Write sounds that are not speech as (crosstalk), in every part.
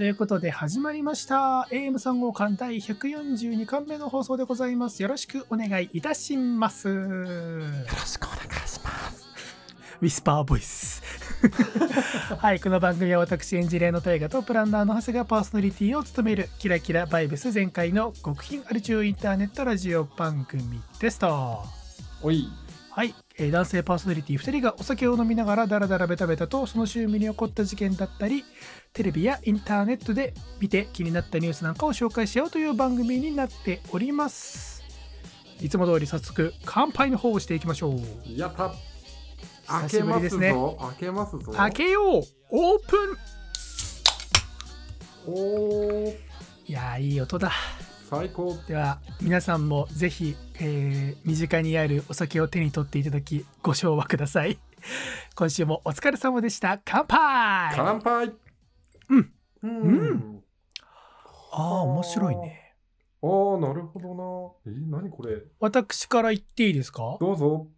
ということで始まりました。AM3 号館第142巻目の放送でございます。よろしくお願いいたします。よろしくお願いします。ウィスパーボイス。(laughs) はいこの番組は私エンジニアの大河とプランナーの長谷がパーソナリティを務めるキラキラバイブス全開の極貧アル中インターネットラジオ番組ですと。おい。はい、えー、男性パーソナリティ2人がお酒を飲みながらダラダラベタベタとその週目に起こった事件だったりテレビやインターネットで見て気になったニュースなんかを紹介しようという番組になっております。いつも通り早速乾杯の方をしていきましょう。やった。開けますですね。開けますぞ。開けよう。オープン。おいやいい音だ最高。では皆さんもぜひ、えー、身近にあるお酒を手に取っていただきご唱和ください。(laughs) 今週もお疲れ様でした。乾杯！乾杯。うん。うん、うん、ああ面白いね。ああなるほどな。え何これ？私から言っていいですか？どうぞ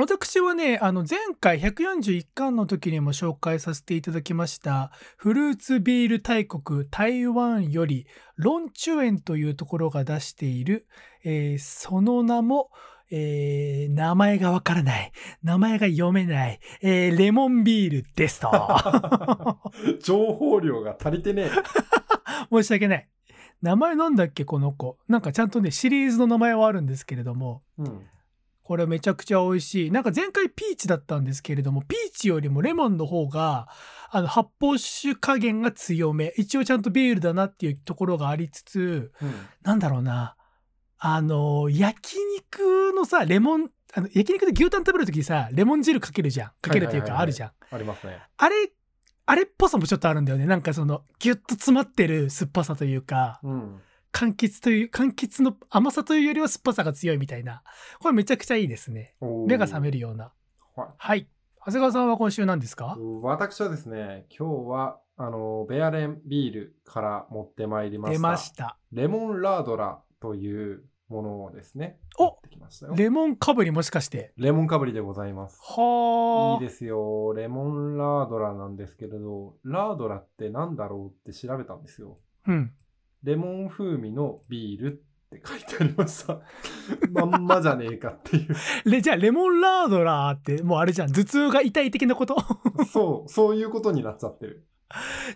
私はね、あの前回141巻の時にも紹介させていただきましたフルーツビール大国台湾よりロンチュエンというところが出している、えー、その名も、えー、名前がわからない。名前が読めない。えー、レモンビールですと。(laughs) 情報量が足りてねえ。(laughs) 申し訳ない。名前なんだっけこの子。なんかちゃんとね、シリーズの名前はあるんですけれども。うんこれめちゃくちゃ美味しい。なんか前回ピーチだったんですけれども、ピーチよりもレモンの方が、あの、発泡酒加減が強め。一応ちゃんとビールだなっていうところがありつつ、うん、なんだろうな。あの、焼肉のさ、レモン、あの焼肉で牛タン食べるときさ、レモン汁かけるじゃん。かけるというか、あるじゃん。ありますね。あれ、あれっぽさもちょっとあるんだよね。なんかその、ギュッと詰まってる酸っぱさというか、うん柑橘という、柑橘の甘さというよりは酸っぱさが強いみたいな。これめちゃくちゃいいですね。目が覚めるような。はい。はい。長谷川さんは今週何ですか？私はですね、今日は、あの、ベアレンビールから持ってまいりました。出ました。レモンラードラというものをですね。おレモンかぶりもしかして。レモンかぶりでございます。はあ。いいですよ。レモンラードラなんですけれど、ラードラって何だろうって調べたんですよ。うん。レモン風味のビールって書いてありました。(laughs) まんまじゃねえかっていうで、じゃあ、レモンラードラーって、もうあれじゃん、頭痛が痛い的なこと？(laughs) そう、そういうことになっちゃってる。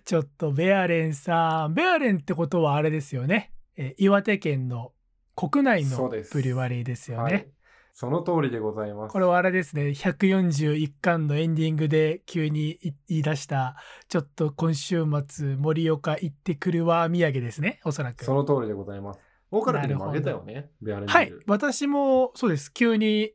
ちょっと、ベアレンさん。ベアレンってことはあれですよね。え岩手県の国内のブリュワリーですよね。その通りでございます。これはあれですね、141巻のエンディングで急に言い出した、ちょっと今週末、盛岡行ってくるわ土産ですね、おそらく。その通りでございます。大から君もあげたよね、はい、私もそうです。急に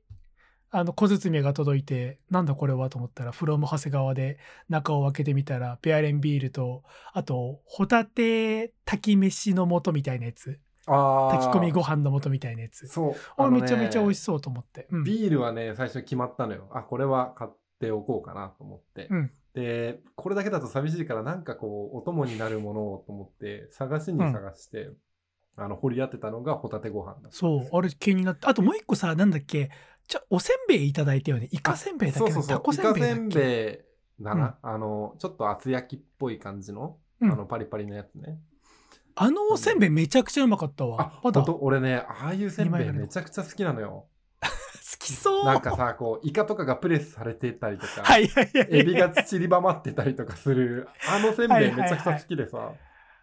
あの小包が届いて、なんだこれはと思ったら、フロム長谷川で中を開けてみたら、ペアレンビールと、あと、ホタテ炊き飯の素みたいなやつ。炊き込みご飯の素みたいなやつ。そう。あ、ね、めちゃめちゃ美味しそうと思って、うん、ビールはね、最初決まったのよ。あ、これは買っておこうかなと思って。うん、で、これだけだと寂しいからなんかこう、お供になるものをと思って、探しに探して、うん、あの、掘り当てたのがホタテご飯だそう、あれ気になって。あともう一個さ、なんだっけ、じゃおせんべいいただいたよね。イカせんべいだっけ？そうそうそう。タコせんべいだっけ？イカせんべいだな。あの、ちょっと厚焼きっぽい感じの、あの、パリパリのやつね。あのおせんべいめちゃくちゃうまかったわ。あ、まだ？俺ね、ああいうせんべいめちゃくちゃ好きなのよ。好きそう。なんかさ、こう、イカとかがプレスされてたりとか、はいはいはい、エビが散りばまってたりとかする、あのせんべいめちゃくちゃ好きでさ、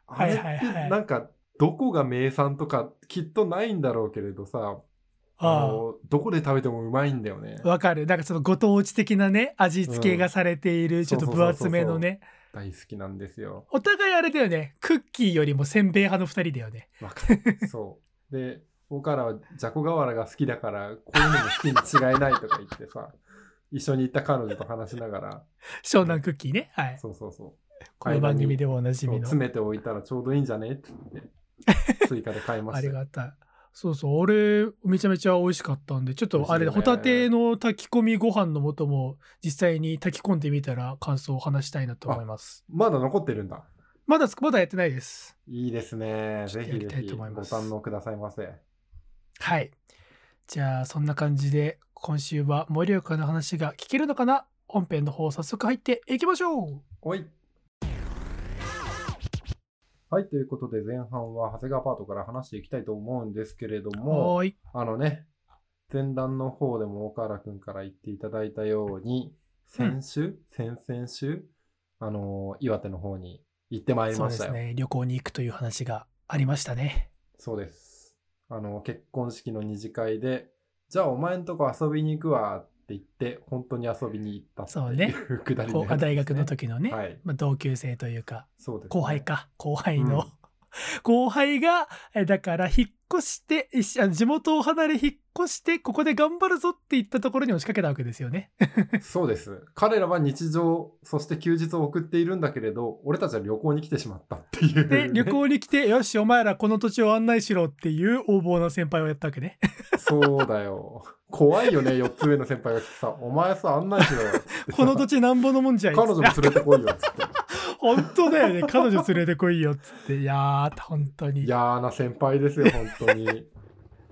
あれってなんか、どこが名産とかきっとないんだろうけれどさ、あのどこで食べてもうまいんだよね。わかる。なんかそのご当地的なね、味付けがされている、うん、ちょっと分厚めのね。大好きなんですよ。お互いあれだよね。クッキーよりもせんべい派の二人だよね。わかる。そう。で、僕からはじゃこ瓦が好きだから、こういうのも好きに違いないとか言ってさ、一緒に行った彼女と話しながら。湘南クッキーね。はい。そうそうそう。この番組でもおなじみの。詰めておいたらちょうどいいんじゃね？って言って、追加で買いました。(laughs) ありがたい。そうそう、俺、めちゃめちゃ美味しかったんで、ちょっとあれ、ホタテの炊き込みご飯の素も実際に炊き込んでみたら感想を話したいなと思います。まだ残ってるんだ。まだ、まだやってないです。いいですね。ぜひぜひご堪能くださいませ。はい。じゃあ、そんな感じで、今週は盛岡の話が聞けるのかな？本編の方早速入っていきましょうおいはい、ということで前半は長谷川パートから話していきたいと思うんですけれども、あのね、前段の方でも岡原くんから言っていただいたように、先週、うん、先々週、あのー、岩手の方に行ってまいりましたよ。そうですね。旅行に行くという話がありましたね。そうです。あの、結婚式の二次会で、じゃあお前んとこ遊びに行くわって言って、本当に遊びに行ったっていうくだり、ね、大学の時のね、はい、まあ、同級生というか、そうです、ね、後輩か、後輩の、うん、(laughs) 後輩が、だから引っ越して地元を離れ引っ越してここで頑張るぞって言ったところに押しかけたわけですよね。(laughs) そうです。彼らは日常そして休日を送っているんだけれど俺たちは旅行に来てしまったっていう、ね、で旅行に来てよしお前らこの土地を案内しろっていう横暴な先輩をやったわけね。そうだよ。怖いよね4つ上の先輩が来てさお前さ案内しろよこの土地なんぼのもんじゃい彼女も連れてこいよっつって本当だよね彼女連れてこいよっつっていやー本当に嫌な先輩ですよ本当に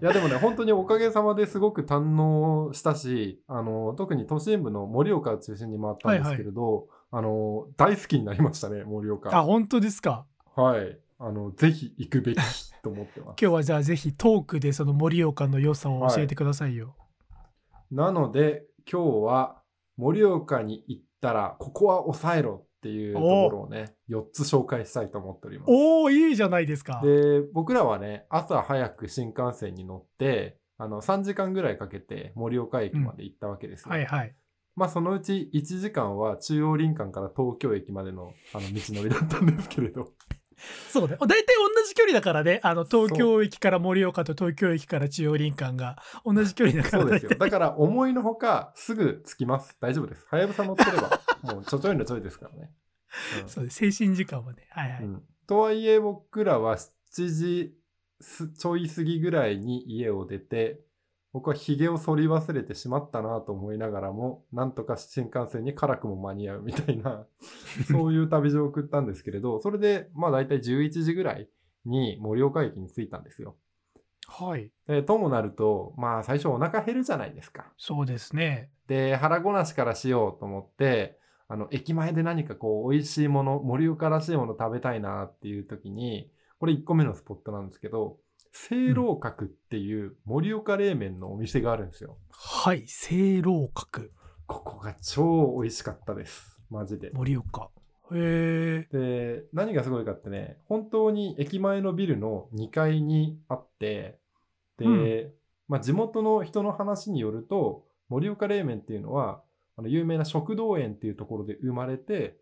いやでもね、本当におかげさまですごく堪能したし、あの、特に都心部の盛岡を中心に回ったんですけれど、はいはい、あの、大好きになりましたね、盛岡。あ、本当ですか？はい。あの、ぜひ行くべきと思ってます。(laughs) 今日はじゃあぜひトークでその盛岡の良さを教えてくださいよ。はい、なので、今日は盛岡に行ったら、ここは抑えろっていうところをね、4つ紹介したいと思っております。おお、いいじゃないですか。で、僕らはね、朝早く新幹線に乗って、あの、3時間ぐらいかけて盛岡駅まで行ったわけですよ。うん、はいはい。まあ、そのうち1時間は中央林間から東京駅までのあの道のりだったんですけれど。(laughs) そうね。大体同じ距離だからね。あの、東京駅から盛岡と東京駅から中央林間が同じ距離だからそうですよ。だから思いのほかすぐ着きます。大丈夫です。はやぶさ乗ってれば、(laughs) もうちょちょいのちょいですからね。うん、そうです。精神時間はね。はいはい。うん、とはいえ僕らは7時ちょい過ぎぐらいに家を出て、僕は髭を剃り忘れてしまったなと思いながらも、なんとか新幹線に辛くも間に合うみたいな、(laughs) そういう旅路を送ったんですけれど、それで、まあ大体11時ぐらいに盛岡駅に着いたんですよ。はい。で、ともなると、まあ最初お腹減るじゃないですか。そうですね。で、腹ごなしからしようと思って、あの、駅前で何かこう、美味しいもの、盛岡らしいもの食べたいなっていう時に、これ1個目のスポットなんですけど、清楼閣っていう盛岡冷麺のお店があるんですよ。はい、清楼閣。ここが超美味しかったです。マジで。盛岡。へえ。で、何がすごいかってね、本当に駅前のビルの2階にあって、で、うん、まあ、地元の人の話によると、盛岡冷麺っていうのは、あの有名な食道園っていうところで生まれて、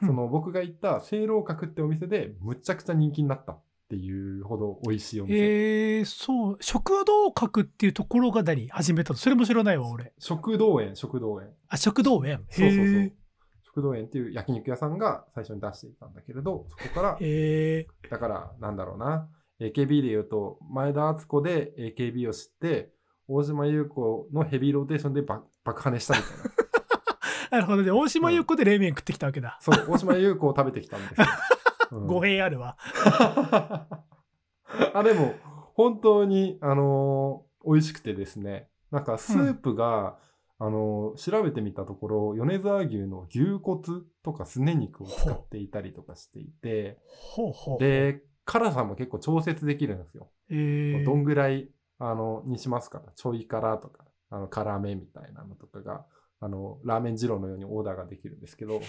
その僕が行った清楼閣ってお店でむちゃくちゃ人気になったっていうほど美味しいお店。えー、そう。食堂閣っていうところが何始めたのそれも知らないわ、俺。食堂園、食堂園。あ、食堂園そうそうそう。食堂園っていう焼肉屋さんが最初に出していたんだけれど、そこから、えー、だから、なんだろうな。AKB で言うと、前田敦子で AKB を知って、大島優子のヘビーローテーションで爆破ねしたみたいな。(laughs) なるほどね。大島優子で冷麺食ってきたわけだ。そう、大島優子を食べてきたんですよ。(laughs) 語弊あるわ。(laughs) あ、でも、本当に、あのー、美味しくてですね。なんか、スープが、うん、あのー、調べてみたところ、米沢牛の牛骨とかすね肉を使っていたりとかしていて、ほうほうで、辛さも結構調節できるんですよ。えー、どんぐらい、あの、にしますかちょい辛とか、あの、辛めみたいなのとかが、あの、ラーメン二郎のようにオーダーができるんですけど、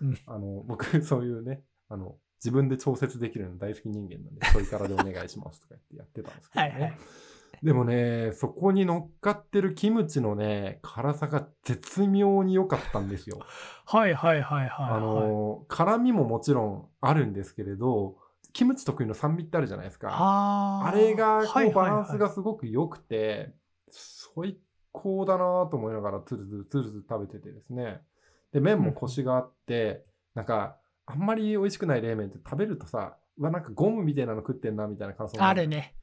うん、あの、僕、(laughs) そういうね、あの、自分で調節できるの大好き人間なんで、それからでお願いしますとか言ってやってたんですけどね。はいはい、でもね、そこに乗っかってるキムチのね、辛さが絶妙に良かったんですよ。はいはいはいはい、はい、あの、辛みももちろんあるんですけれど、キムチ得意の酸味ってあるじゃないですか。ああれが、こう、バランスがすごく良くて、はいはいはい、最高だなと思いながら、つるつるつるつる食べててですね。で、麺もコシがあって、うん、なんか、あんまり美味しくない冷麺って食べるとさ、うわ、なんかゴムみたいなの食ってんな、みたいな感想あるね。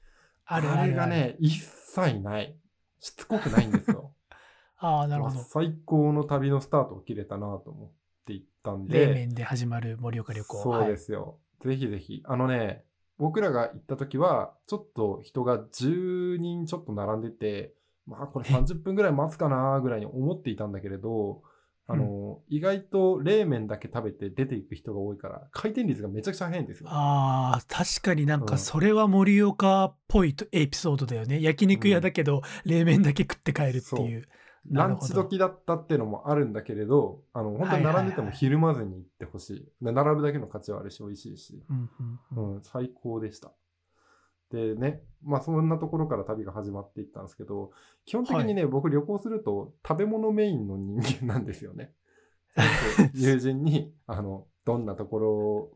あるあれがね、一切ない。しつこくないんですよ。(laughs) ああ、なるほど。最高の旅のスタートを切れたなと思って行ったんで。冷麺で始まる盛岡旅行。そうですよ。はい、ぜひぜひ。あのね、僕らが行った時は、ちょっと人が10人ちょっと並んでて、まあこれ30分ぐらい待つかなぐらいに思っていたんだけれど、あの、意外と冷麺だけ食べて出ていく人が多いから、回転率がめちゃくちゃ速いんですよ。ああ、確かになんうんかそれは盛岡っぽいとエピソードだよね。焼肉屋だけど、冷麺だけ食って帰るっていう。なランチ時だったっていうのもあるんでけれど、あの、本当に並んでてもひるまずに行ってほしい。で並ぶだけの価値はあるし、美味しいし。うんうんうんうん、最高でした。でね、まあそんなところから旅が始まっていったんですけど、基本的にね、僕旅行すると食べ物メインの人間なんですよね。(laughs) 友人に、あの、どんなとこ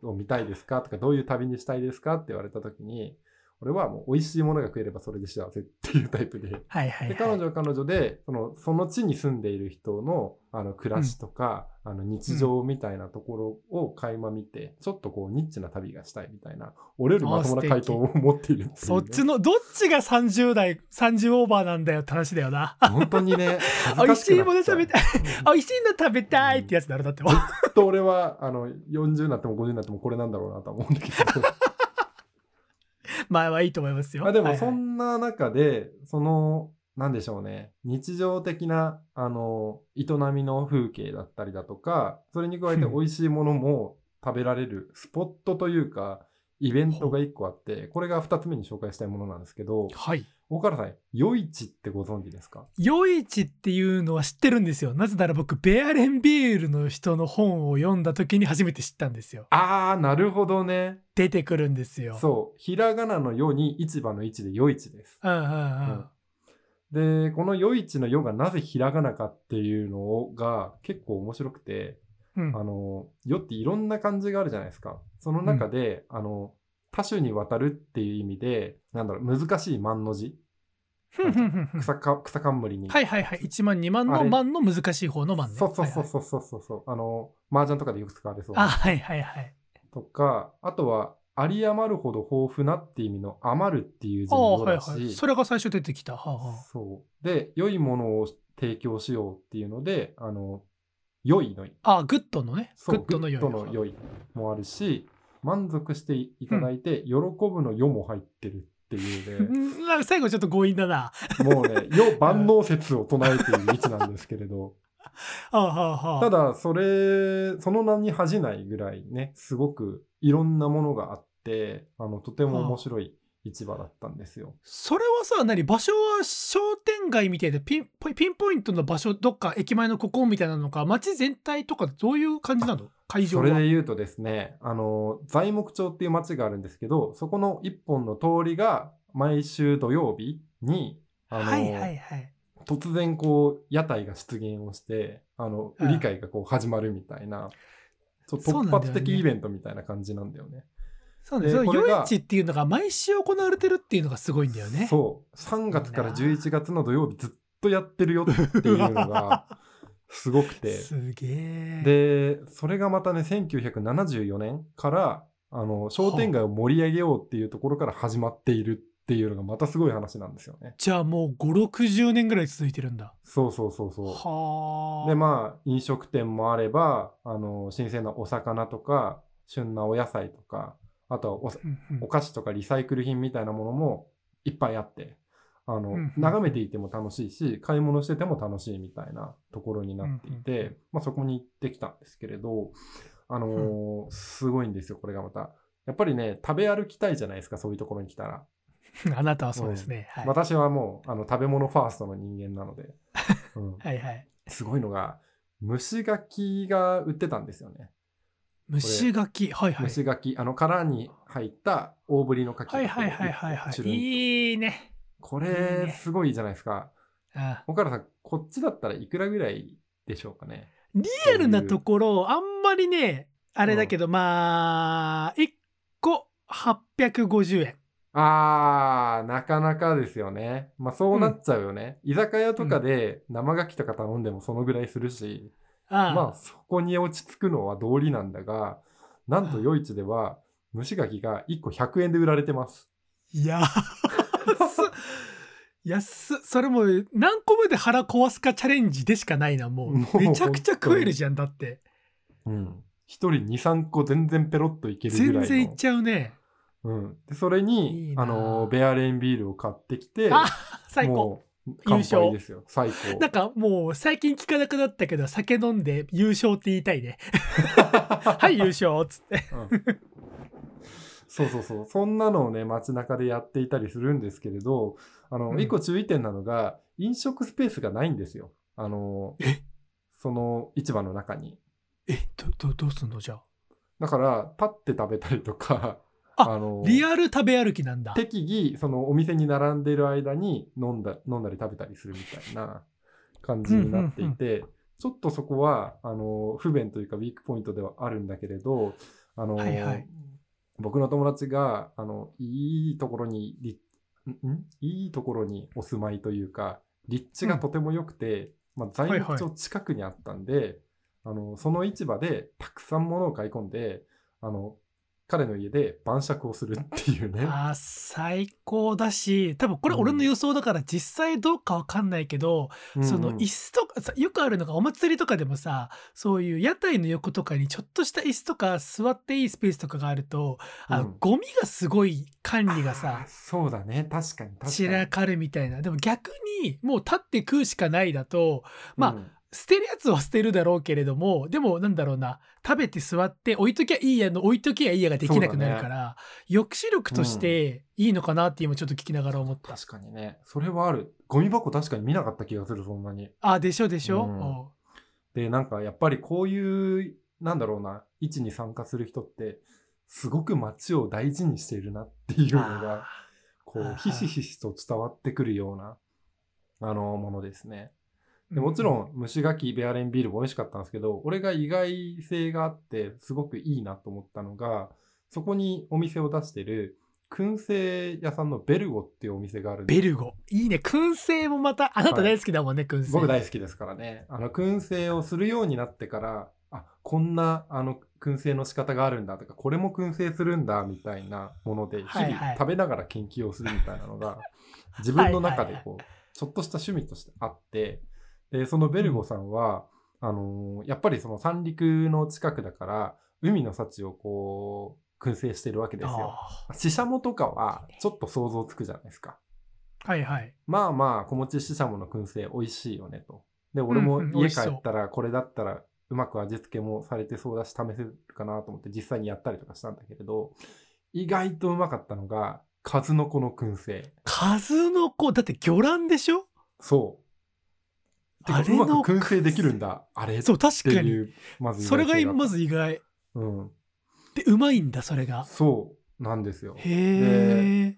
ろを見たいですかとか、どういう旅にしたいですかって言われた時に、俺はもう美味しいものが食えればそれで幸せっていうタイプで。はいはい、ではい。彼女は彼女でそのその地に住んでいる人のあの暮らしとか、あの日常みたいなところを垣間見て、ちょっとこうニッチな旅がしたいみたいな俺よりまともな回答を持っているっていうね、そっちの、どっちが30代、30オーバーなんだよって話だよな。本当にね (laughs) 美味しいもの食べたい。い美味しいの食べたいってやつだろ、だって。ずっと俺はあの40になっても50になってもこれなんだろうなとは思うんだけど (laughs) 前はいいと思いますよ。まあでもはいはいそんな中で、そのなんでしょうね日常的なあの営みの風景だったりだとかそれに加えてうん美味しいものも食べられるスポットというかイベントが1個あってこれが2つ目に紹介したいものなんですけどはい。大原さん夜市ってご存知ですか？夜市っていうのは知ってるんですよ。なぜなら僕、ベアレンビールの人の本を読んだ時に初めて知ったんですよ。あーなるほどね出てくるんですよ。そうひらがなの夜に市場の市で夜市ですうんうんうん。でこの夜市の夜がなぜひらがなかっていうのが結構面白くてうんあの、世っていろんな漢字があるじゃないですか。その中で、あの、多種にわたるっていう意味で、なんだろう、難しい万の字。草か、草冠に。はいはいはい。1万2万の万の難しい方の万ね。そうそうそうそうそうそう。あの、麻雀とかでよく使われそうあ、な。はいはいはい。とか、あとは、有り余るほど豊富なっていう意味の余るっていう字ああ、もはいだし、はい。それが最初出てきた。はあはあそう。で、良いものを提供しようっていうので、あの、良いのあ、グッドのね。グッドの良い。グッドの良いもあるし、満足していただいて、喜ぶの世も入ってるっていうね、(laughs) 最後ちょっと強引だな。もうね、世万能説を唱えている位置なんですけれど、(laughs) ただ、それ、その名に恥じないぐらいね、すごくいろんなものがあって、あの、とても面白い市場だったんですよ。それはさ、何場所は商店街みたいでピンポイピンポイントの場所、どっか駅前のここみたいなのか、街全体とかどういう感じなの？会場は。それで言うとですね、あの、材木町っていう町があるんですけど、そこの一本の通りが毎週土曜日に、あの、はいはいはい。突然こう屋台が出現をしてあのうん売り買いがこう始まるみたいな、そう突そうなんだよね発的イベントみたいな感じなんだよね。そうね。夜市っていうのが毎週行われてるっていうのがすごいんだよね。そう3月から11月の土曜日ずっとやってるよっていうのが (laughs) すごくてすげえ。でそれがまたね1974年からあの商店街を盛り上げようっていうところから始まっているっていうのがまたすごい話なんですよね。じゃあもう5、60年ぐらい続いてるんだ。そうそうそうそう。はあ。でまあ飲食店もあればあの新鮮なお魚とか旬なお野菜とかあとはおうんうんお菓子とかリサイクル品みたいなものもいっぱいあってあの、うんうん眺めていても楽しいし買い物してても楽しいみたいなところになっていて、うんうんまあ、そこに行ってきたんですけれどあのーすごいんですよこれがまた。やっぱりね食べ歩きたいじゃないですかそういうところに来たら。(laughs) あなたはそうですね。はい。私はもうあの食べ物ファーストの人間なので、うん、(laughs) はいはい。すごいのが蒸し柿が売ってたんですよね。蒸し柿。はいはい。蒸し柿、あの殻に入った大ぶりの柿。はいはいはいはいはい。いいね。これねすごいじゃないですか。あ岡田さん、こっちだったらいくらぐらいでしょうかね？リアルなところ、あんまりね、あれだけど、まあ、1個850円。あー、なかなかですよね。まあそうなっちゃうよね。居酒屋とかで生牡蠣とか頼んでもそのぐらいするし、まあそこに落ち着くのは道理なんだが、なんと夜市では蒸し牡蠣が1個100円で売られてます。いや安っ。それもう何個目で腹壊すかチャレンジでしかないなももううめちゃくちゃ食えるじゃんだって。うん。一人2、3個全然ペロッといけるぐらいの。全然いっちゃうね。うん。で、それに、あ。の、ベアレンビールを買ってきて、あ最高も乾杯ですよ。最高。(laughs) なんかもう最近聞かなくなったけど、酒飲んで優勝って言いたいね。(laughs) はい、優勝っつって。うんそうそうそう。そんなのをね、街中でやっていたりするんですけれど、あの、うん一個注意点なのが、飲食スペースがないんですよ。あの、え？その市場の中に。え、ど、ど、どうすんのじゃあ？だから、立って食べたりとか、あの、リアル食べ歩きなんだ。適宜、そのお店に並んでいる間に飲んだ、飲んだり食べたりするみたいな感じになっていて、ちょっとそこは、あの、不便というかウィークポイントではあるんだけれど、あの、はいはい。僕の友達が、あの、いいところに、いいところにお住まいというか、立地がとても良くて、まあ、材木町近くにあったんで、あの、その市場でたくさん物を買い込んで、あの、彼の家で晩酌をするっていうね。あー最高だし多分これ俺の予想だから実際どうかわかんないけど、その椅子とかさよくあるのがお祭りとかでもさそういう屋台の横とかにちょっとした椅子とか座っていいスペースとかがあるとあの、うんゴミがすごい管理があさーそうだね。確かに確かに。散らかるみたいなでも逆にもう立って食うしかないだとまあうん捨てるやつは捨てるだろうけれどもでもなんだろうな食べて座って置いときゃいいやの置いときゃいいやができなくなるから、抑止力としていいのかなって今ちょっと聞きながら思った。確かにね。それはある。ゴミ箱確かに見なかった気がする、そんなに。あでしょでしょ、うんおで、なんかやっぱりこういう、なんだろうな、位置に参加する人って、すごく街を大事にしているなっていうのが、こう、ひしひしと伝わってくるような、あの、ものですね。ーでもちろん、蒸し柿ベアレンビールも美味しかったんですけど、俺が意外性があって、すごくいいなと思ったのが、そこにお店を出してる、燻製屋さんのベルゴっていうお店があるんです。ベルゴ。いいね。燻製もまたあなた大好きだもんね、燻製。僕大好きですからね。あの、燻製をするようになってから、あ、こんな、あの、燻製の仕方があるんだとか、これも燻製するんだ、みたいなもので、日はいはい。々食べながら研究をするみたいなのが、(laughs) 自分の中はいはいでこう、ちょっとした趣味としてあって、で、そのベルゴさんは、あのーやっぱりその三陸の近くだから、海の幸をこう、燻製してるわけですよ。あシシャモとかは、ちょっと想像つくじゃないですか。ーはいはいまあまあ、小餅ししゃもの燻製美味しいよねと。で、俺も家帰ったら、これだったらうまく味付けもされてそうだし、試せるかなと思って実際にやったりとかしたんだけれど、意外とうまかったのが、数の子の燻製。数の子？だって魚卵でしょ？そう。あれのうまく燻製できるんだ。あれっそう確かに。まず意それがまず意外。うん。でうまいんだそれが。そうなんですよ。へえ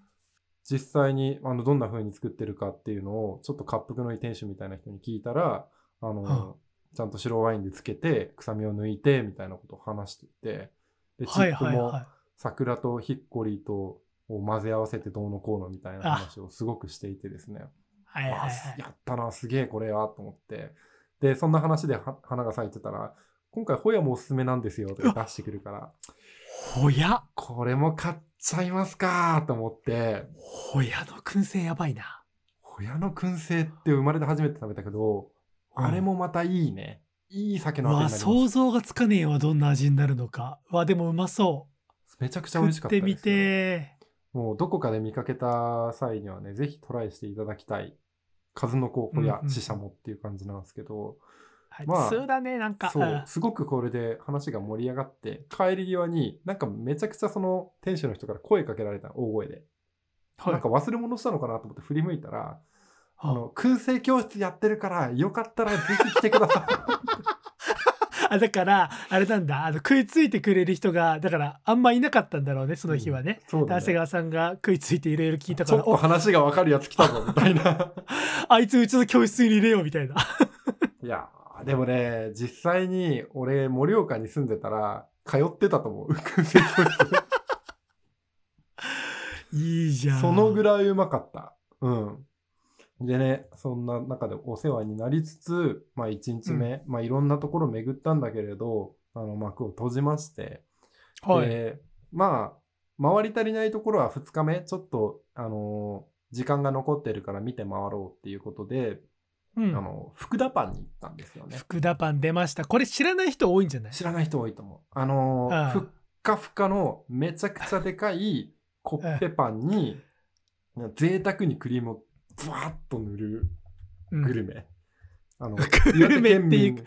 実際にあのどんな風に作ってるかっていうのをちょっと滑腹のいい店主みたいな人に聞いたらあの、はちゃんと白ワインでつけて臭みを抜いてみたいなことを話していてでチはいップも桜とヒッコリーとを混ぜ合わせてどうのこうのみたいな話をすごくしていてですねはいはいはい。あやったなすげえこれはと思って。でそんな話では花が咲いてたら今回ホヤもおすすめなんですよとか出してくるから。ほやこれも買っちゃいますかと思って。ほやの燻製やばいな。ホヤの燻製って生まれて初めて食べたけど、あれもまたいいね。いい酒うのあてにわなります。想像がつかねえわどんな味になるのか。わでもうまそう。めちゃくちゃ美味しかったですよ。食ってみてもうどこかで見かけた際にはね、ぜひトライしていただきたい。数の子ホヤうんうんシシャモっていう感じなんですけど、はいまあ普通だねなんかそう、すごくこれで話が盛り上がって、帰り際になんかめちゃくちゃその店主の人から声かけられたの大声で。はいなんか忘れ物したのかなと思って振り向いたら、あはの、燻製教室やってるから、よかったらぜひ来てください。(laughs) あだからあれなんだあの食いついてくれる人がだからあんまいなかったんだろうねその日はね、そうだね長谷川さんが食いついていろいろ聞いたちょっとからお話がわかるやつ来たぞ、みたいな。(laughs) あいつうちの教室に入れようみたいな (laughs) いやー、でもね、実際に俺、盛岡に住んでたら、通ってたと思う。燻製教室。いいじゃんそのぐらいうまかった。うん。でね、そんな中でお世話になりつつ、まあ1日目、まあいろんなところ巡ったんだけれど、あの幕を閉じまして、はい、で、まあ、回り足りないところは2日目、ちょっと、あのー時間が残ってるから見て回ろうっていうことで、うん。あの、福田パンに行ったんですよね。福田パン出ました。これ知らない人多いんじゃない？知らない人多いと思う。あのーふっかふかのめちゃくちゃでかいコッペパンに、(laughs) 贅沢にクリームをブワーッと塗るグルメ。あの、(laughs) グルメっていう岩手県民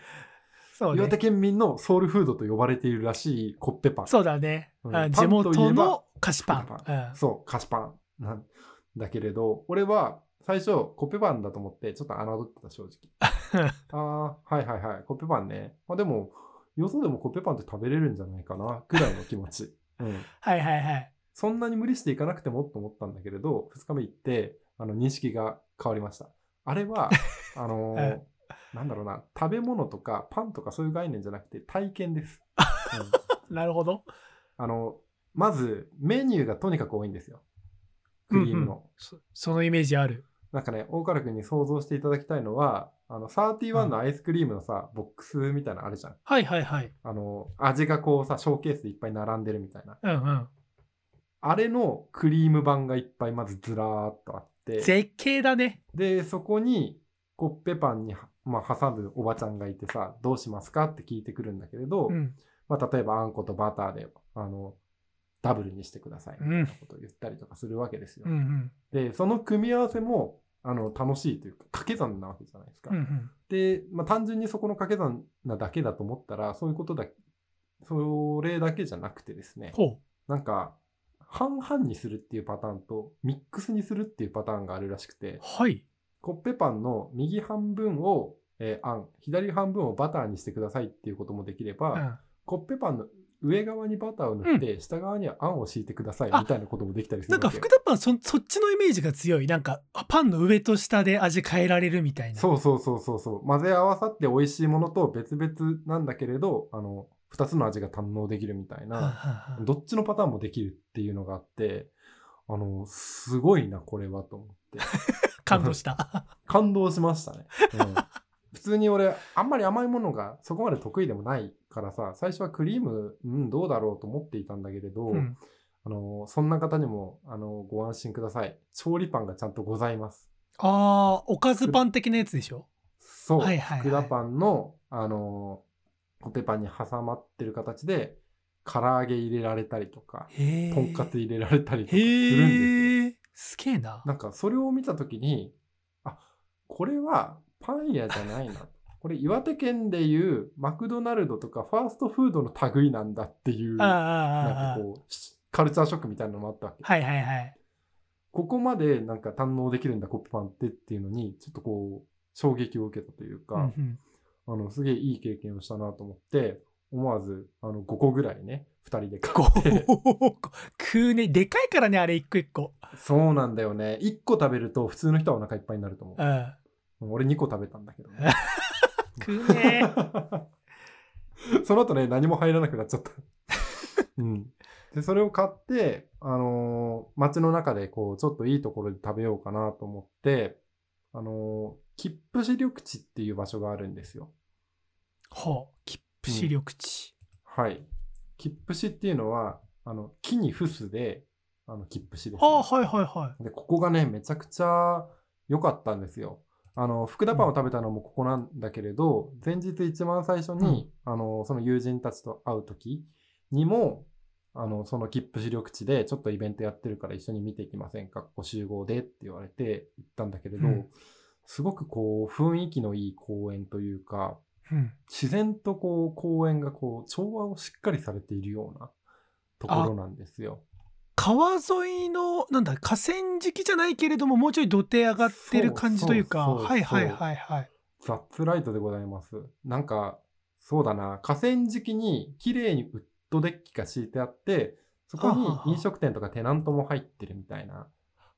そうね岩手。県民のソウルフードと呼ばれているらしいコッペパン。そうだね。うん地元の菓子パンコッペ。うんそう、菓子パンなんだけれど、俺は最初コッペパンだと思ってちょっと侮ってた正直。(laughs) ああ、はいはいはい、コッペパンね。まあでも、よそでもコッペパンって食べれるんじゃないかな、ぐらいの気持ち。うん。(laughs) はいはいはい。そんなに無理していかなくてもと思ったんだけれど、2日目行って、あの、認識が変わりました。あれは、(laughs) あのーうんなんだろうな、食べ物とかパンとかそういう概念じゃなくて体験です。(laughs) うんなるほど。あの、まず、メニューがとにかく多いんですよ。クリームの。うんうんそそのイメージある。なんかね、大原君に想像していただきたいのは、あの、31のアイスクリームのさ、ボックスみたいなのあるじゃん。はいはいはい。あの、味がこうさ、ショーケースでいっぱい並んでるみたいな。うんうん。あれのクリーム版がいっぱいまずずらーっとあって、絶景だね。で、そこにコッペパンに、まあ、挟むおばちゃんがいてさ、どうしますかって聞いてくるんだけれど、うん。まあ、例えばあんことバターで、あの、ダブルにしてくださいみたいなことを言ったりとかするわけですよ。うんうん。で、その組み合わせも、あの、楽しいというか、掛け算なわけじゃないですか。うんうん。で、まあ、単純にそこの掛け算なだけだと思ったら、そういうことだ、それだけじゃなくてですね、ほなんか、半々にするっていうパターンと、ミックスにするっていうパターンがあるらしくてう。、はい。コッペパンの右半分を、えーあん、左半分をバターにしてくださいっていうこともできれば、うん。コッペパンの上側にバターを塗って、下側にはあんを敷いてくださいみたいなこともできたりすなんか福田パンそそっちのイメージが強い。なんかあパンの上と下で味変えられるみたいな。そうそうそうそうそう。混ぜ合わさって美味しいものと別々なんだけれど、あの、二つの味が堪能できるみたいな、どっちのパターンもできるっていうのがあって、あの、すごいな、これはと思って。(laughs) 感動した。(laughs) 感動しましたね。うん (laughs) 普通に俺、あんまり甘いものがそこまで得意でもないからさ、最初はクリーム、うん、どうだろうと思っていたんだけれど、うん。あの、そんな方にも、あの、ご安心ください。調理パンがちゃんとございます。ああ、おかずパン的なやつでしょ？そう、はいはいはい福田パンの、あの、コッペパンに挟まってる形で、唐揚げ入れられたりとか。とんかつ入れられたりとかするんです。すげえな。なんかそれを見たときに、あ、これはパン屋じゃないな。これ岩手県でいうマクドナルドとかファーストフードの類なんだっていう、なん。かこう、しカルチャーショックみたいなのもあったわけ。はいはいはい。ここまでなんか堪能できるんだ、コッペパンってっていうのに、ちょっとこう、衝撃を受けたというか、うんうんあの、すげえいい経験をしたなと思って、思わず、あの、5個ぐらいね、2人で買こって。う、食うね。でかいからね、あれ一個一個。そうなんだよね。1個食べると普通の人はお腹いっぱいになると思うん。う。俺2個食べたんだけどね。食うね。(laughs) その後ね、何も入らなくなっちゃった。うん。で、それを買って、あのー街の中でこう、ちょっといいところで食べようかなと思って、あのー切符視緑地っていう場所があるんですよ。ほう。切符視緑地。はい。切符紙っていうのは、あの、木にフスで、あの、切符紙です、ね。ああ、はいはいはい。で、ここがね、めちゃくちゃ良かったんですよ。あの、福田パンを食べたのもここなんだけれど、前日一番最初に、あの、その友人たちと会う時にも、あの、その切符視緑地でちょっとイベントやってるから一緒に見ていきませんか？ご集合でって言われて行ったんだけれど、うんすごくこう、雰囲気のいい公園というか、うん。自然とこう、公園がこう、調和をしっかりされているようなところなんですよ。川沿いの、なんだ、河川敷じゃないけれども、もうちょい土手上がってる感じというか、はいはいはいはい。ザッツライトでございます。なんか、そうだな、河川敷に綺麗にウッドデッキが敷いてあって、そこに飲食店とかテナントも入ってるみたいな。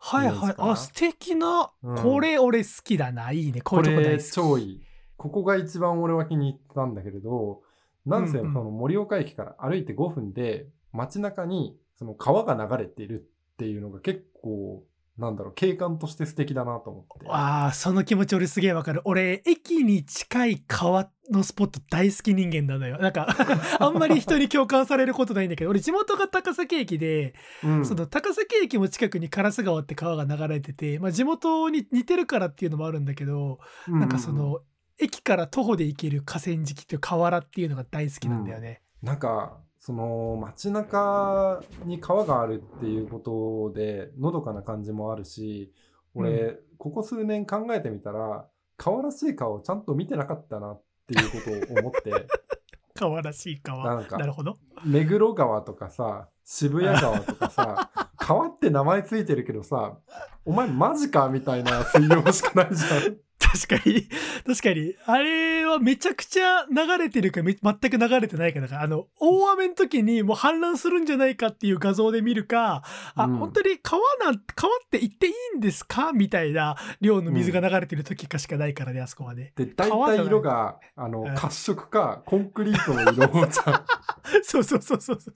はいはい。あ、素敵な、うんこれ俺好きだな。いいね。こういうとこ大好き。超いい。ここが一番俺は気に入ったんだけれど、なんせその盛岡駅から歩いて5分で街中にその川が流れているっていうのが結構、なんだろう、景観として素敵だなと思って。ああ、その気持ち俺すげえわかる。俺、駅に近い川のスポット大好き人間なのよ。なんか、(laughs) あんまり人に共感されることないんだけど、俺地元が高崎駅で、うんその高崎駅も近くに烏川って川が流れてて、まあ地元に似てるからっていうのもあるんだけど、なんかそ、うううの、駅から徒歩で行ける河川敷っていう河原っていうのが大好きなんだよね。なんか、その街中に川があるっていうことで、のどかな感じもあるし、俺、うここ数年考えてみたら、川らしい川をちゃんと見てなかったなっていうことを思って、(laughs) 川らしい川。なんかなるほど。目黒川とかさ、渋谷川とかさ、(laughs) 川って名前ついてるけどさ、お前マジかみたいな水量しかないじゃん。確かに。(laughs) 確かに。あれはめちゃくちゃ流れてるかめ全く流れてないかだから、あの、大雨の時にもう氾濫するんじゃないかっていう画像で見るか、あ、うん本当に川なん、川って言っていいんですか？みたいな量の水が流れてる時かしかないからね、あそこはね。で、大体色が、あのうん、褐色か、コンクリートの色じゃん。(laughs) そうそうそうそうそう。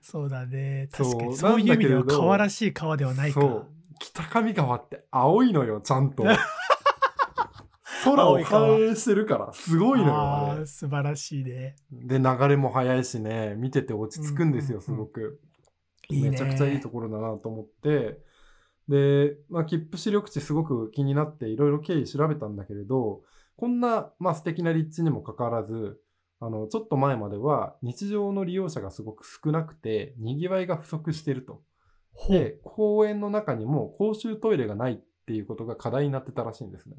そうだね。確かに。そうそういう意味では川らしい川ではないか。そう。北上川って青いのよ、ちゃんと。(laughs) 空を反映してるから、すごいのよ。素晴らしいね。で、流れも速いしね、見てて落ち着くんですよ、すごく。いいね。めちゃくちゃいいところだなと思って、で、まあ、切符視力値すごく気になっていろいろ経緯調べたんだけれど、こんな、まあ、素敵な立地にもかかわらず、あの、ちょっと前までは日常の利用者がすごく少なくて、賑わいが不足していると。で、公園の中にも公衆トイレがないっていうことが課題になってたらしいんですね。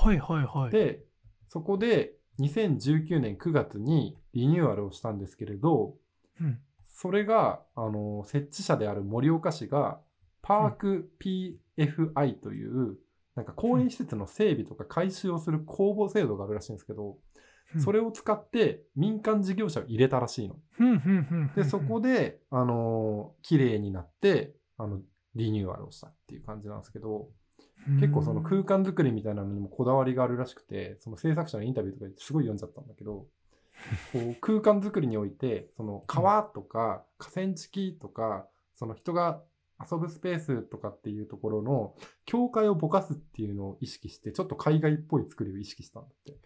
はいはいはい。で、そこで2019年9月にリニューアルをしたんですけれど、うんそれが、あの、設置者である盛岡市が、パーク PFI という、なんか公園施設の整備とか改修をする公募制度があるらしいんですけど、うんそれを使って民間事業者を入れたらしいの。で、そこで、あのー綺麗になって、あの、リニューアルをしたっていう感じなんですけど、結構その空間作りみたいなのにもこだわりがあるらしくて、その制作者のインタビューとかですごい読んじゃったんだけど、こう空間作りにおいて、その川とか河川敷とか、その人が遊ぶスペースとかっていうところの境界をぼかすっていうのを意識して、ちょっと海外っぽい作りを意識したんだって。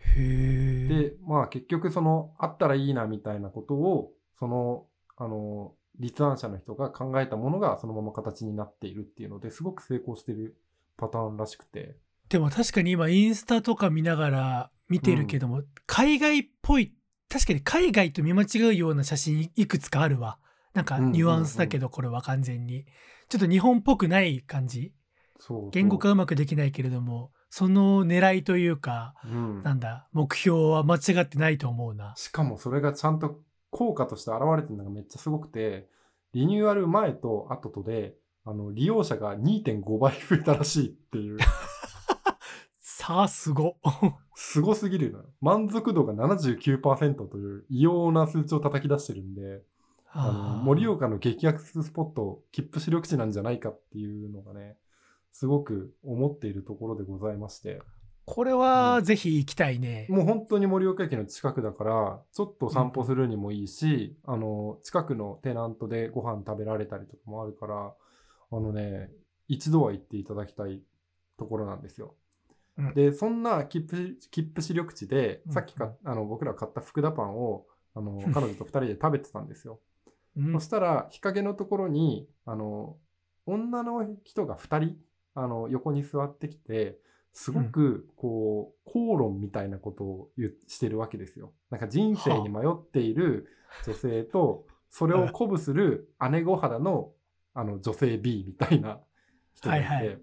で、まあ結局その、あったらいいなみたいなことを、その、あの、立案者の人が考えたものがそのまま形になっているっていうのですごく成功してるパターンらしくて。でも確かに今インスタとか見ながら見てるけども、海外っぽい、確かに海外と見間違うような写真いくつかあるわ。なんかニュアンスだけどこれは完全に。ちょっと日本っぽくない感じ言語化うまくできないけれども、その狙いというか、うんなんだ、目標は間違ってないと思うな。しかもそれがちゃんと効果として現れてるのがめっちゃすごくて、リニューアル前と後とで、あの、利用者が2.5倍増えたらしいっていう、さあ、すご。すごすぎるのよ。満足度が79%という異様な数値を叩き出してるんで、あの盛岡の激アクスポット、切符視力値なんじゃないかっていうのがね、すごく思っているところでございまして、これはぜひ行きたいね。もう本当に盛岡駅の近くだから、ちょっと散歩するにもいいし、あの、近くのテナントでご飯食べられたりとかもあるから、あのね、一度は行っていただきたいところなんですよ。うん。で、そんな切符、切符視力値で、うん。さっきか、あの、僕ら買った福田パンを、あの、彼女と二人で食べてたんですよ。(laughs) うん。そしたら、日陰のところに、あの、女の人が2人、あの、横に座ってきて、すごく、こう、口論みたいなことをしてるわけですよ。なんか人生に迷っている女性と、それを鼓舞する姉御肌の、あの、女性 B みたいな (laughs) 人がいて、はいはい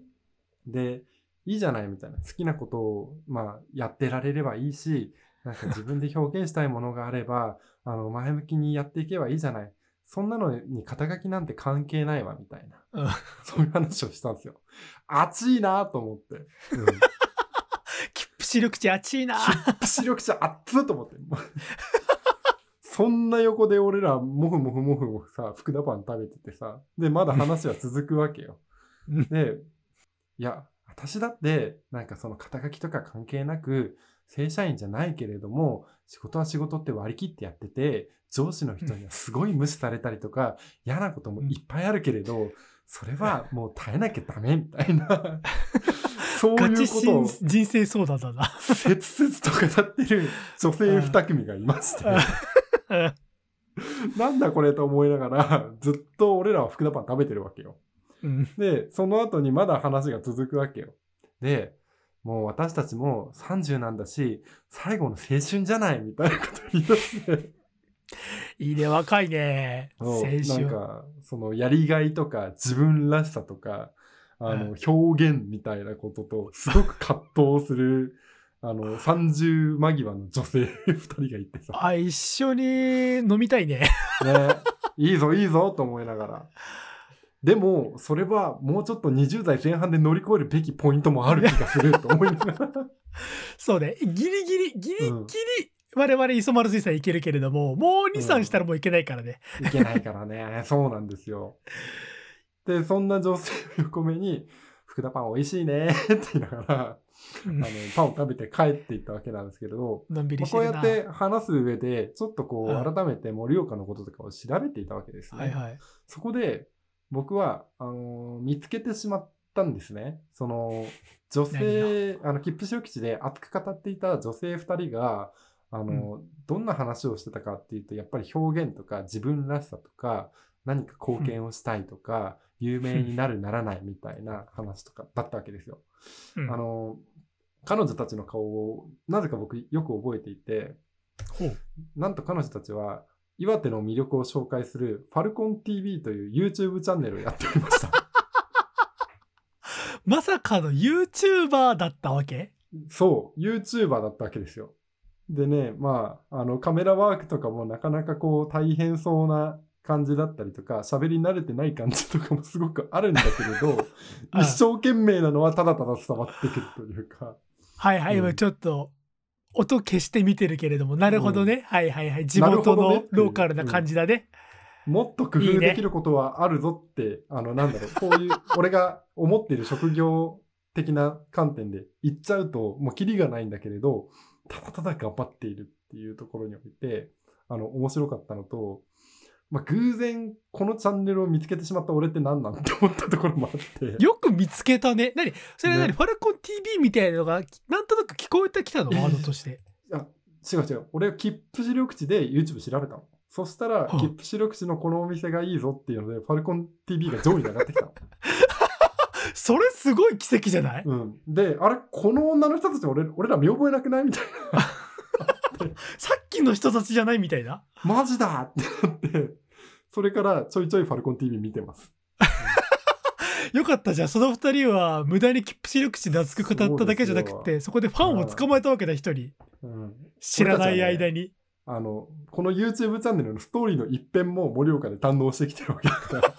で、いいじゃないみたいな。好きなことを、まあ、やってられればいいし、なんか自分で表現したいものがあれば、(laughs) あの、前向きにやっていけばいいじゃない。そんなのに肩書きなんて関係ないわ、みたいな。うんそういう話をしたんですよ。熱いなと思って。うん。(laughs) 視力値熱いな。視力者熱っと思って。そんな横で俺ら、もふもふもふもふさ、福田パン食べててさ、で、まだ話は続くわけよ。うんで、いや、私だって、なんかその肩書きとか関係なく、正社員じゃないけれども、仕事は仕事って割り切ってやってて、上司の人にはすごい無視されたりとか、嫌なこともいっぱいあるけれど、それはもう耐えなきゃダメみたいな、(laughs) そういうことを人人生相談だな。切々と語ってる女性二組がいまして、う (laughs) ん (laughs) なんだこれと思いながら、ずっと俺らは福田パン食べてるわけよ。うんで、その後にまだ話が続くわけよ。で、もう私たちも30なんだし、最後の青春じゃないみたいなこと言い出して、(laughs) いいね、若いね。青そうなん春。か、そのやりがいとか自分らしさとか、あの、表現みたいなことと、すごく葛藤する、あの、30間際の女性 (laughs) 2人がいてさ。あ、一緒に飲みたいね。ね。いいぞ、いいぞ、と思いながら。でも、それはもうちょっと20代前半で乗り越えるべきポイントもある気がすると思いながら。そうね。ギリギリ、ギリギリ、我々磯丸水産いけるけれども、もう2、3したらもういけないからね。いけないからね。そうなんですよ。で、そんな女性の横目に、福田パン美味しいね (laughs) って言いながら、あの、パンを食べて帰っていったわけなんですけれど、のんびりこうやって話す上で、ちょっとこう、改めて盛岡のこととかを調べていたわけですね。はいはい。そこで、僕は、あのー、見つけてしまったんですね。その、女性、あの、切符白基地で熱く語っていた女性二人が、あの、うん、どんな話をしてたかっていうと、やっぱり表現とか自分らしさとか、何か貢献をしたいとか、うん、有名になるならないみたいな話とかだったわけですよ。うん、あの、彼女たちの顔をなぜか僕よく覚えていて、なんと彼女たちは岩手の魅力を紹介するファルコン TV という YouTube チャンネルをやっておりました。(laughs) まさかの YouTuber だったわけ？そう、YouTuber だったわけですよ。でね、まあ、あの、カメラワークとかもなかなかこう大変そうな感じだったりとか、喋り慣れてない感じとかもすごくあるんだけれど、(laughs) 一生懸命なのはただただ伝わってくるというか。はいはい、うん、ちょっと音消して見てるけれども、なるほどね。うん、はいはいはい。地元のローカルな感じだね。うん、もっと工夫できることはあるぞって、ね、あの、なんだろう、(laughs) こういう、俺が思っている職業的な観点で言っちゃうと、もうキリがないんだけれど、ただただ頑張っているっていうところにおいて、あの、面白かったのと、まあ、偶然このチャンネルを見つけてしまった俺って何なんて思ったところもあって。よく見つけたね。何？それは何、ね、ファルコン TV みたいなのがなんとなく聞こえてきたのワードとしていや違う違う。俺は切符視力値で YouTube 調べたの。そしたら、切符視力値のこのお店がいいぞっていうので、ファルコン TV が上位に上がってきた。の。(laughs) それすごい奇跡じゃない、うん、で、あれ、この女の人たち俺俺ら見覚えなくない？みたいな。(laughs) (laughs) さっきの人たちじゃないみたいな？マジだってなって、それからちょいちょいファルコン TV 見てます。(laughs) よかったじゃん。その二人は無駄に切符視力値で熱く語っただけじゃなくて、そこでファンを捕まえたわけだ、一人。うん、知らない間に、ね、あの、この YouTube チャンネルのストーリーの一辺も盛岡で堪能してきてるわけだから。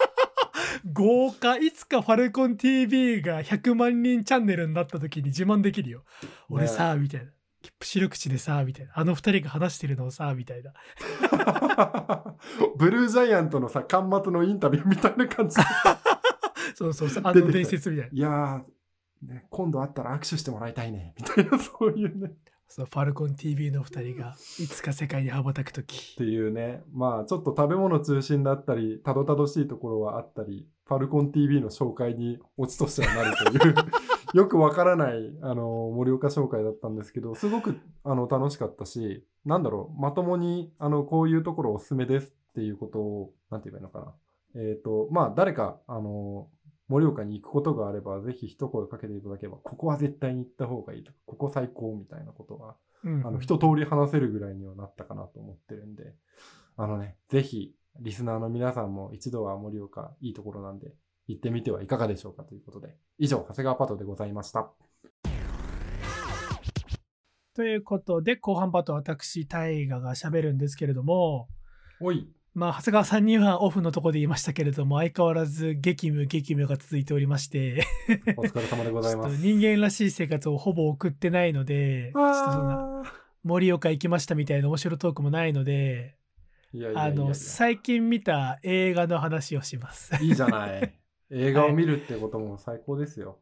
(laughs) 豪華いつかファルコン TV が100万人チャンネルになった時に自慢できるよ。俺さ、みたいな。切符視力値でさ、みたいな。あの二人が話してるのをさ、みたいな。(laughs) ブルージャイアントのさ、端末のインタビューみたいな感じ。(laughs) そうそうそう、あの伝説みたいな。いやー、ね、今度会ったら握手してもらいたいね、みたいな、(laughs) そういうね。そう、ファルコン TV の二人が、いつか世界に羽ばたくとき。っていうね、まあ、ちょっと食べ物中心だったり、たどたどしいところはあったり、ファルコン TV の紹介にオチとしてはなるという (laughs) よくわからない、あの、盛岡紹介だったんですけど、すごく、あの、楽しかったし、なんだろう、まともに、あの、こういうところおすすめですっていうことを、なんて言えばいいのかな。えっ、ー、と、まあ、誰か、あの、盛岡に行くことがあれば、ぜひ一声かけていただければ、ここは絶対に行った方がいいとか、ここ最高みたいなことが、うん、あの、一通り話せるぐらいにはなったかなと思ってるんで、あのね、ぜひ、リスナーの皆さんも一度は盛岡いいところなんで、行ってみてはいかがでしょうかということで、以上、長谷川パトでございました。ということで、後半パト私、大河が喋るんですけれども、おい。まあ、長谷川さんにはオフのところで言いましたけれども、相変わらず激務激務が続いておりましてお疲れ様でございます。(laughs) 人間らしい生活をほぼ送ってないので、ちょっとそんな、盛岡行きましたみたいな面白トークもないので、あの、最近見た映画の話をします。いいじゃない。映画を見るってことも最高ですよ。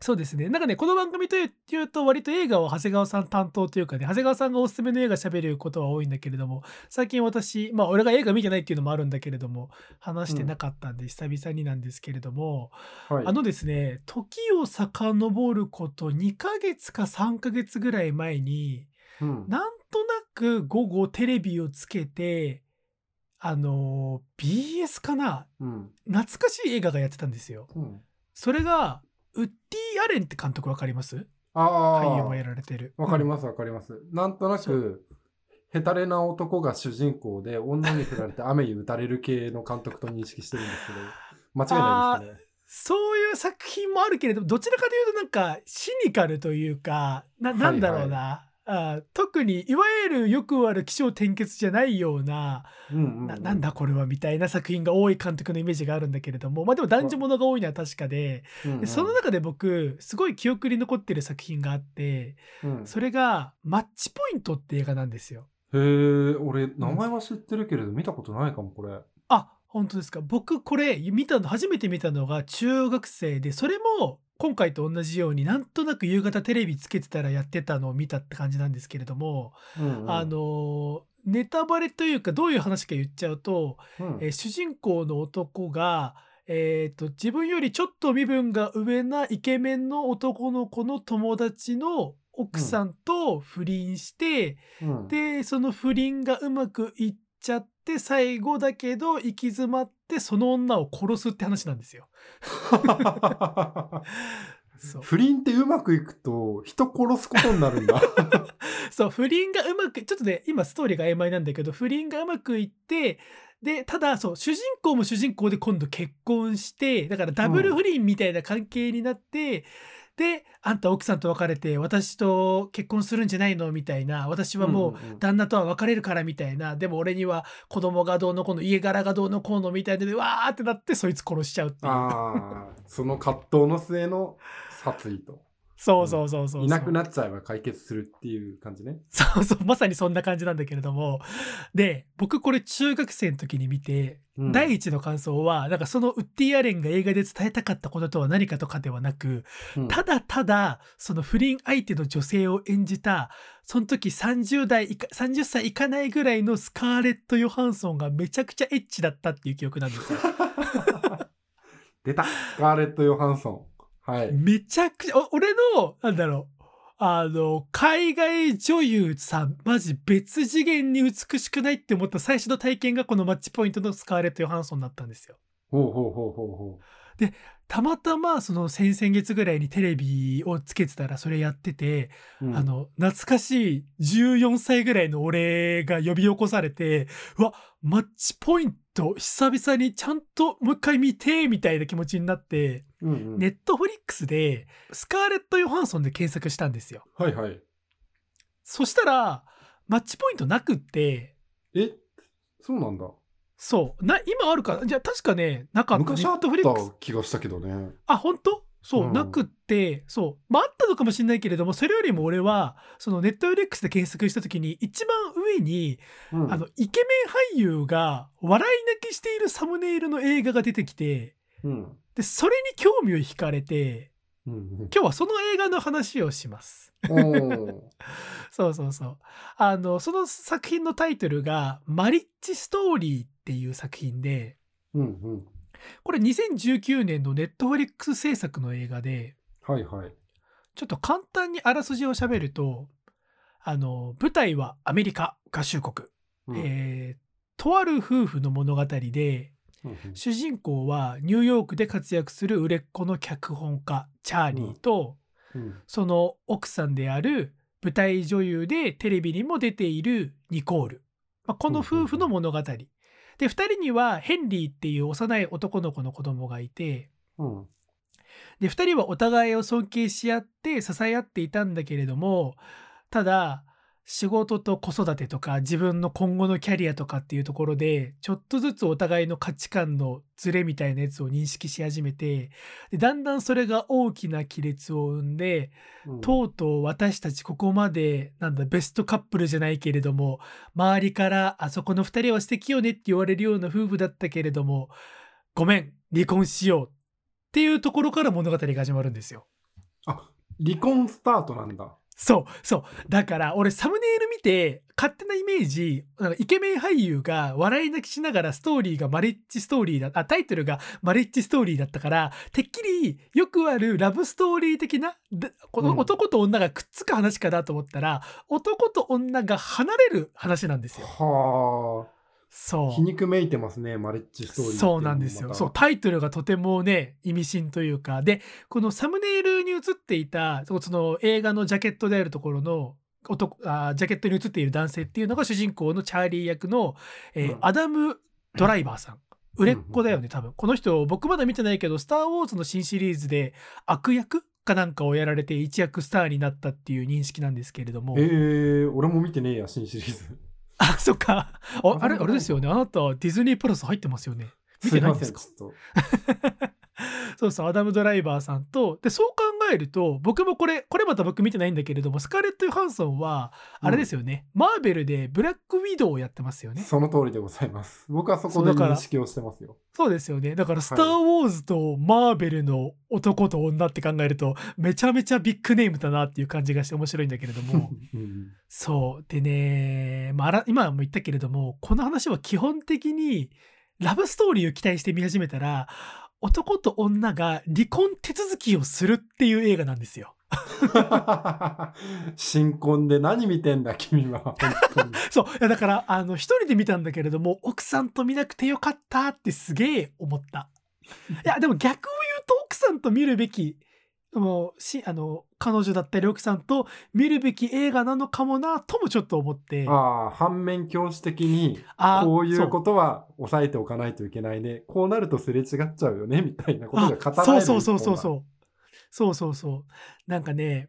そうですね。なんかね、この番組というと、割と映画を長谷川さん担当というかね、長谷川さんがおすすめの映画喋ることは多いんだけれども、最近私、まあ、俺が映画見てないっていうのもあるんだけれども、話してなかったんで、久々になんですけれども、はい、あのですね、時を遡ること2ヶ月か3ヶ月ぐらい前に、うん、なんとなく午後テレビをつけて、あの BS かな、うん、懐かしい映画がやってたんですよ。うん、それがウッディ・アレンって監督わかります？あ俳優もやられてる。わかりますわかります。なんとなくヘタレな男が主人公で女に振られて (laughs) 雨に打たれる系の監督と認識してるんですけど間違いないですかね。そういう作品もあるけれどどちらかというとなんかシニカルというかななんだろうな、はいはいあ特にいわゆるよくある起承転結じゃないようなうんうんうん、ななんだこれはみたいな作品が多い監督のイメージがあるんだけれども。まあでも男女ものが多いのは確かでうんうん、でその中で僕すごい記憶に残ってる作品があって、うん、それが「マッチポイント」って映画なんですよ。へえ俺名前は知ってるけれど、見たことないかもこれ。あ本当ですか？僕これ見たの初めて見たのが中学生でそれも今回と同じようになんとなく夕方テレビつけてたらやってたのを見たって感じなんですけれども、うんうん、あのネタバレというかどういう話か言っちゃうと、うん、えー、主人公の男が、えーと、自分よりちょっと身分が上なイケメンの男の子の友達の奥さんと不倫して、うん、でその不倫がうまくいっちゃって最後だけど行き詰まってその女を殺すって話なんですよ。(laughs) 不倫ってうまくいくと人殺すことになるんだ。(laughs) そう不倫がうまくちょっとね今ストーリーが曖昧なんだけど不倫がうまくいってでただそう主人公も主人公で今度結婚してだからダブル不倫みたいな関係になって、うんであんた奥さんと別れて私と結婚するんじゃないの？みたいな。私はもう旦那とは別れるからみたいな、でも俺には子供がどうのこうの家柄がどうのこうのみたいでわーってなってそいつ殺しちゃうっていう。あその葛藤の末の殺意とそうそうそうそう、いなくなっちゃえば解決するっていう感じね。そうそう、まさにそんな感じなんだけれども。で、僕これ中学生の時に見て、うん、第一の感想は、なんかそのウッディ・アレンが映画で伝えたかったこととは何かとかではなく、うん、ただただ、その不倫相手の女性を演じた、その時30代いか、30歳いかないぐらいのスカーレット・ヨハンソンがめちゃくちゃエッチだったっていう記憶なんですよ。(laughs) 出たスカーレット・ヨハンソン。はい。めちゃくちゃ、俺の、なんだろう、あの、海外女優さ、マジ別次元に美しくないって思った最初の体験がこのマッチポイントのスカーレット・ヨハンソンだったんですよ。ほうほうほうほうほう。で、たまたまその先々月ぐらいにテレビをつけてたらそれやってて、うん、あの懐かしい14歳ぐらいの俺が呼び起こされてうわマッチポイント久々にちゃんともう一回見てみたいな気持ちになって、ネットフリックスでスカーレット・ヨハンソンで検索したんですよ。はいはい。そしたらマッチポイントなくって。え？そうなんだ。そう。な今あるかじゃあ確かねなかった昔あった気がしたけどね。あ本当？そう、うん、なくってそう。まああったのかもしれないけれどもそれよりも俺はそのネットフリックスで検索した時に一番上に、うん、あのイケメン俳優が笑い泣きしているサムネイルの映画が出てきて、うん、でそれに興味を惹かれて、うんうん、今日はその映画の話をします。(laughs) そうそうそう。あのその作品のタイトルが「マリッジストーリー」っていう作品で、うんうん、これ2019年のネットフリックス制作の映画で、はいはい、ちょっと簡単にあらすじをしゃべるとあの舞台はアメリカ合衆国、うん、えー、とある夫婦の物語で、主人公はニューヨークで活躍する売れっ子の脚本家チャーリーと、うん。うん、その奥さんである舞台女優でテレビにも出ているニコール、まあ、この夫婦の物語、で、2人にはヘンリーっていう幼い男の子の子供がいて、うん、で、2人はお互いを尊敬し合って支え合っていたんだけれども、ただ、仕事と子育てとか自分の今後のキャリアとかっていうところでちょっとずつお互いの価値観のズレみたいなやつを認識し始めてでだんだんそれが大きな亀裂を生んで、うん、とうとう私たちここまでなんだベストカップルじゃないけれども周りからあそこの2人は素敵よねって言われるような夫婦だったけれどもごめん離婚しようっていうところから物語が始まるんですよ。あ離婚スタートなんだ。そうそうだから俺サムネイル見て勝手なイメージイケメン俳優が笑い泣きしながらストーリーがマリッジストーリーだあタイトルがマリッジストーリーだったからてっきりよくあるラブストーリー的なこの男と女がくっつく話かなと思ったら、うん、男と女が離れる話なんですよ。はあ。そう皮肉めいてますねマレッジストーリーそうなんですよそうタイトルがとてもね意味深というかでこのサムネイルに映っていたその映画のジャケットであるところの男あジャケットに映っている男性っていうのが主人公のチャーリー役の、えーうん、アダム・ドライバーさん。売れっ子だよね、多分。この人、僕まだ見てないけど、スター・ウォーズの新シリーズで悪役かなんかをやられて一躍スターになったっていう認識なんですけれども。えー、俺も見てねえや、新シリーズ。あ、そっか。ああれ、あれですよね。あなた、ディズニープラス入ってますよね。見てないんですか？(laughs) そうそう、アダム・ドライバーさんと、で、そう考えると、僕もこれ、これまた僕見てないんだけれども、スカーレット・ヨハンソンは、あれですよね、うん、マーベルでブラック・ウィドウをやってますよね。その通りでございます。僕はそこで認識をしてますよ。そうですよね。だから、スター・ウォーズとマーベルの男と女って考えると、めちゃめちゃビッグネームだなっていう感じがして面白いんだけれども、(laughs) うん、そう。でね、まあ、今も言ったけれども、この話は基本的に、ラブストーリーを期待して見始めたら、男と女が離婚手続きをするっていう映画なんですよ。(laughs) 新婚で何見てんだ君は。(laughs) そう。いやだから、あの、一人で見たんだけれども、奥さんと見なくてよかったってすげえ思った。いや、でも逆を言うと奥さんと見るべきもうしあの彼女だったり奥さんと見るべき映画なのかもなともちょっと思って。ああ反面教師的にこういうことは抑えておかないといけないね。こうなるとすれ違っちゃうよねみたいなことが語られるそうそうそうそう。そうそうそう。なんかね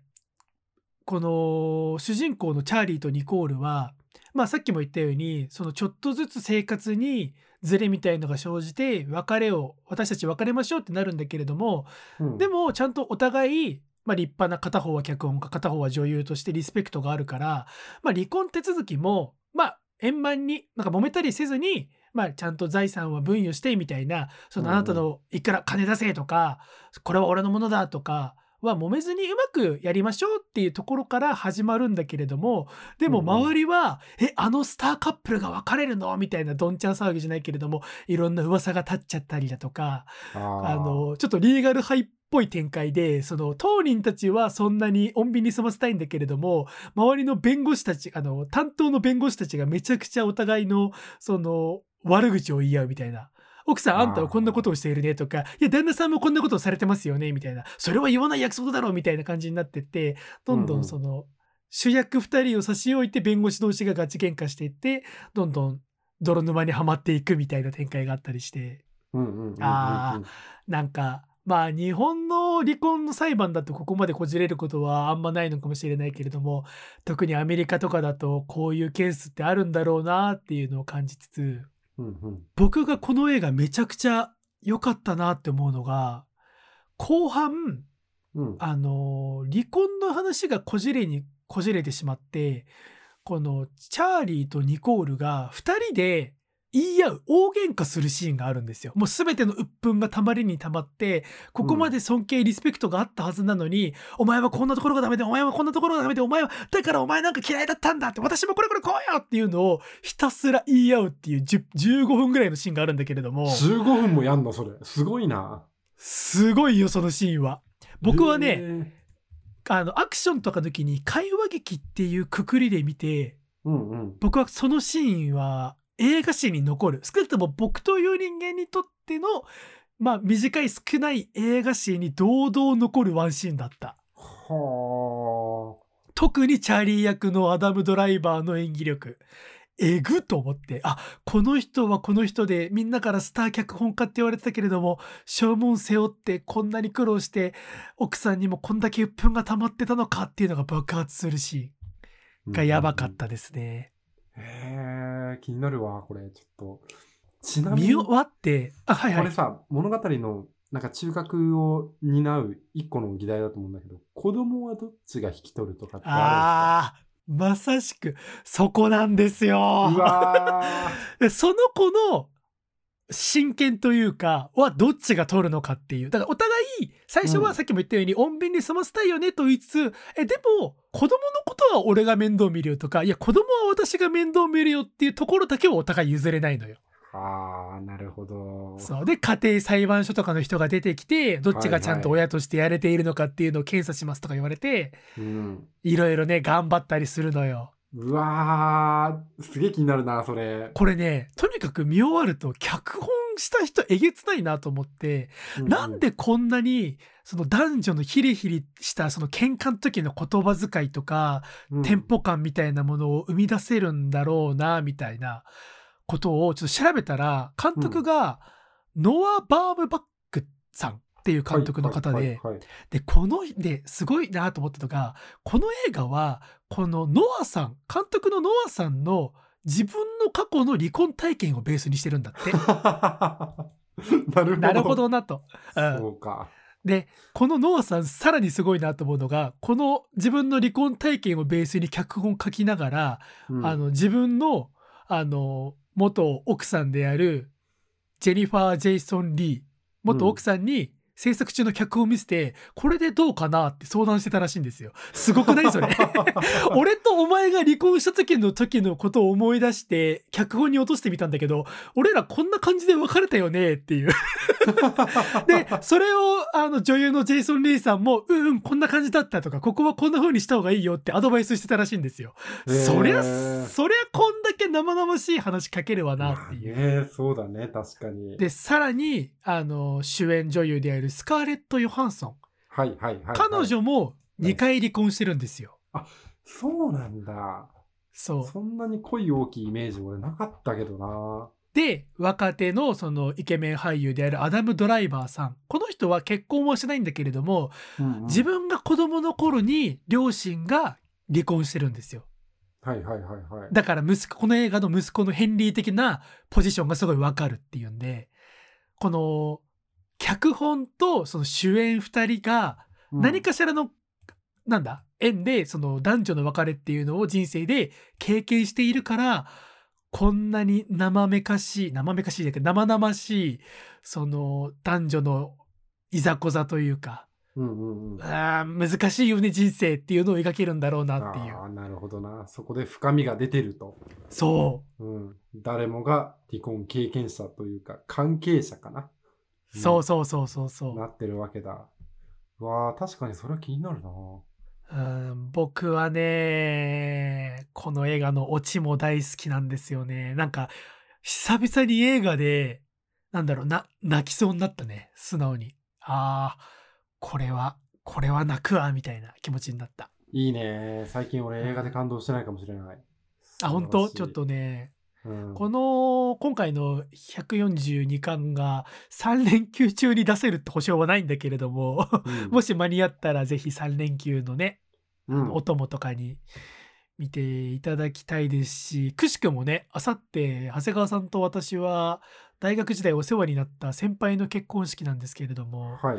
この主人公のチャーリーとニコールは、まあ、さっきも言ったようにそのちょっとずつ生活にズレみたいのが生じて別れを私たち別れましょうってなるんだけれども、うん、でもちゃんとお互い、まあ、立派な片方は脚本家片方は女優としてリスペクトがあるから、まあ、離婚手続きもまあ円満になんか揉めたりせずに、まあ、ちゃんと財産は分与してみたいなそのあなたのいくら金出せとか、これは俺のものだとかは揉めずにうまくやりましょうっていうところから始まるんだけれどもでも周りは「うん、えあのスターカップルが別れるの?」みたいなどんちゃん騒ぎじゃないけれどもいろんな噂が立っちゃったりだとかあのちょっとリーガルハイっぽい展開でその当人たちはそんなに穏便に済ませたいんだけれども周りの弁護士たちあの担当の弁護士たちがめちゃくちゃお互いのその悪口を言い合うみたいな奥さんあんたはこんなことをしているねとか、いや、旦那さんもこんなことをされてますよねみたいな、それは言わない約束だろうみたいな感じになってって、どんどんその、うん、主役2人を差し置いて弁護士同士がガチ喧嘩していって、どんどん泥沼にはまっていくみたいな展開があったりして、ああ、なんか、まあ日本の離婚の裁判だとここまでこじれることはあんまないのかもしれないけれども特にアメリカとかだとこういうケースってあるんだろうなっていうのを感じつつうんうん、僕がこの映画めちゃくちゃ良かったなって思うのが後半、うん、あの離婚の話がこじれにこじれてしまってこのチャーリーとニコールが2人で言い合う大喧嘩するシーンがあるんですよ。もう全ての鬱憤がたまりにたまってここまで尊敬リスペクトがあったはずなのに、うん、お前はこんなところがダメでお前はこんなところがダメでお前はだからお前なんか嫌いだったんだって私もこれこれこうよっていうのをひたすら言い合うっていう15分ぐらいのシーンがあるんだけれども。15分もやんのそれ。すごいな。すごいよそのシーンは。僕はねあのアクションとかの時に会話劇っていうくくりで見て、うんうん、僕はそのシーンは映画史に残る少なくとも僕という人間にとってのまあ短い少ない映画史に堂々残るワンシーンだった。は特にチャーリー役のアダム・ドライバーの演技力。えぐと思って、あ、この人はこの人で、みんなからスター脚本家って言われてたけれども、正門背負ってこんなに苦労して、奥さんにもこんだけ鬱憤が溜まってたのかっていうのが爆発するシーンがやばかったですね。へえ、気になるわ、これ、ちょっと。ちなみに、見終わって、あ、はいはい。これさ、物語のなんか中核を担う一個の議題だと思うんだけど、子供はどっちが引き取るとかってあるんですか？あまさしく、そこなんですよ。(laughs) その子の真剣というかはどっちが取るのかっていうだからお互い最初はさっきも言ったように、穏便に済ませたいよねと言いつつえでも子供のことは俺が面倒見るよとかいや子供は私が面倒見るよっていうところだけはお互い譲れないのよ。ああなるほど。そうで家庭裁判所とかの人が出てきてどっちがちゃんと親としてやれているのかっていうのを検査しますとか言われて、いろいろね頑張ったりするのよ。うわー、すげえ気になるな、それ。これね、とにかく見終わると、脚本した人えげつないなと思って、うん、なんでこんなに、その男女のヒリヒリしたその喧嘩の時の言葉遣いとか、うん、テンポ感みたいなものを生み出せるんだろうな、みたいな。ことをちょっと調べたら監督がノア・バームバックさんっていう監督の方で、で、この、で、すごいなと思ったのが、この映画は、このノアさん、監督のノアさんの自分の過去の離婚体験をベースにしてるんだって。(laughs) なるほど。なるほどなと。そうか。で、このノアさん、さらにすごいなと思うのが、この自分の離婚体験をベースに脚本書きながら、うん、あの、自分の、あの、元奥さんである、ジェニファー・ジェイソン・リー、元奥さんに、制作中の脚本を見せて、これでどうかなって相談してたらしいんですよ。すごくないそれ。(laughs) 俺とお前が離婚した時の時のことを思い出して、脚本に落としてみたんだけど、俺らこんな感じで別れたよねっていう。(laughs) で、それをあの女優のジェイソン・リーさんも、うんうん、こんな感じだったとか、ここはこんな風にした方がいいよってアドバイスしてたらしいんですよ。そりゃ、そりゃこんだけ生々しい話書けるわなっていう。ね、そうだね、確かに。で、さらに、あの、主演女優であるるスカーレット・ヨハンソン。はいはいはい、はい、彼女も2回離婚してるんですよ。あ、そうなんだ。そう。そんなに恋大きいイメージ俺なかったけどな。で、若手のそのイケメン俳優であるアダム・ドライバーさん。この人は結婚はしないんだけれども、うんうん、自分が子供の頃に両親が離婚してるんですよ。はいはいはいはい。だから息子、この映画の息子のヘンリー的なポジションがすごいわかるっていうんで、この脚本とその主演2人が何かしらの、うん、なんだ縁でその男女の別れっていうのを人生で経験しているからこんなに生めかしい生めかしいだけど生々しいその男女のいざこざというか、うんうんうん、あ難しいよね人生っていうのを描けるんだろうなっていう。あなるほどな。そこで深みが出てると。そう、うん、誰もが離婚経験者というか関係者かなそうそうそうそうそう。なってるわけだ。わあ、確かにそれは気になるな。うん僕はね、この映画のオチも大好きなんですよね。なんか、久々に映画で、なんだろう、な、泣きそうになったね。素直に。ああ、これは、これは泣くわ、みたいな気持ちになった。いいね。最近俺映画で感動してないかもしれない。あ、本当？ちょっとね、この今回の142巻が3連休中に出せるって保証はないんだけれども、うん、もし間に合ったらぜひ3連休のね、うん、お供とかに見ていただきたいですしくしくもねあさって長谷川さんと私は大学時代お世話になった先輩の結婚式なんですけれども、はい、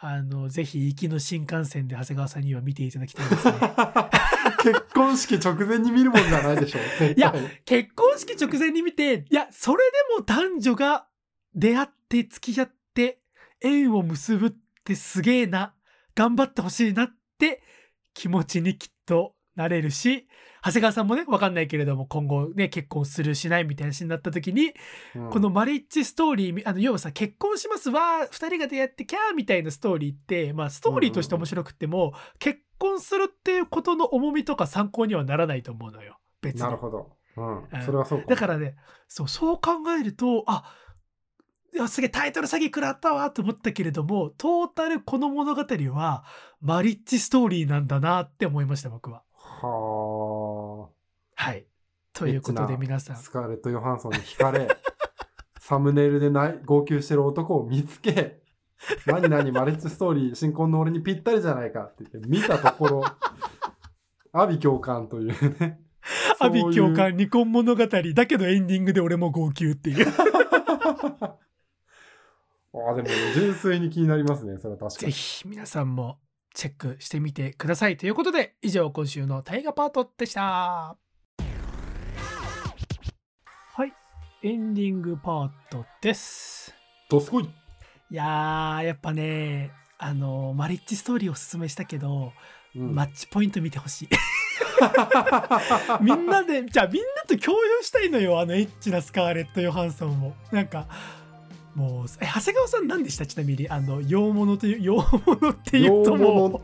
あのぜひ行きの新幹線で長谷川さんには見ていただきたいですね。(laughs) 結婚式直前に見るもんじゃないでしょ。いや、結婚式直前に見て、いや、それでも男女が出会って付き合って縁を結ぶってすげえな、頑張ってほしいなって気持ちにきっとなれるし、長谷川さんもね、わかんないけれども、今後ね、結婚するしないみたいな話になった時に、うん、このマリッジストーリー、あの、要はさ、結婚しますわ、二人が出会ってキャーみたいなストーリーって、まあ、ストーリーとして面白くても、うん、結婚するっていうことの重みとか参考にはならないと思うのよ。別に。なるほど。うん。それはそうか。だからね、そう、そう考えると、あ、いやすげえタイトル詐欺食らったわと思ったけれどもトータルこの物語はマリッジストーリーなんだなって思いました僕は。はあ。はい。ということで皆さん。スカーレット・ヨハンソンに惹かれ、(laughs) サムネイルでない号泣してる男を見つけ、何々マレッジストーリー、新婚の俺にぴったりじゃないかって言って見たところ、(laughs) 阿ビ共感というね。(laughs) 阿ビ共感離婚物語だけどエンディングで俺も号泣っていうああ、でも純粋に気になりますね。それは確かに。ぜひ皆さんもチェックしてみてください。ということで以上今週の大河パートでした。はいエンディングパートです。どすこい。いややっぱねあのマリッジストーリーをおすすめしたけど、うん、マッチポイント見てほしい。みんなでじゃあみんなと共有したいのよあのエッチなスカーレット・ヨハンソンもなんかもうえ長谷川さん何でした？ちなみにあの洋物という洋物っていうともう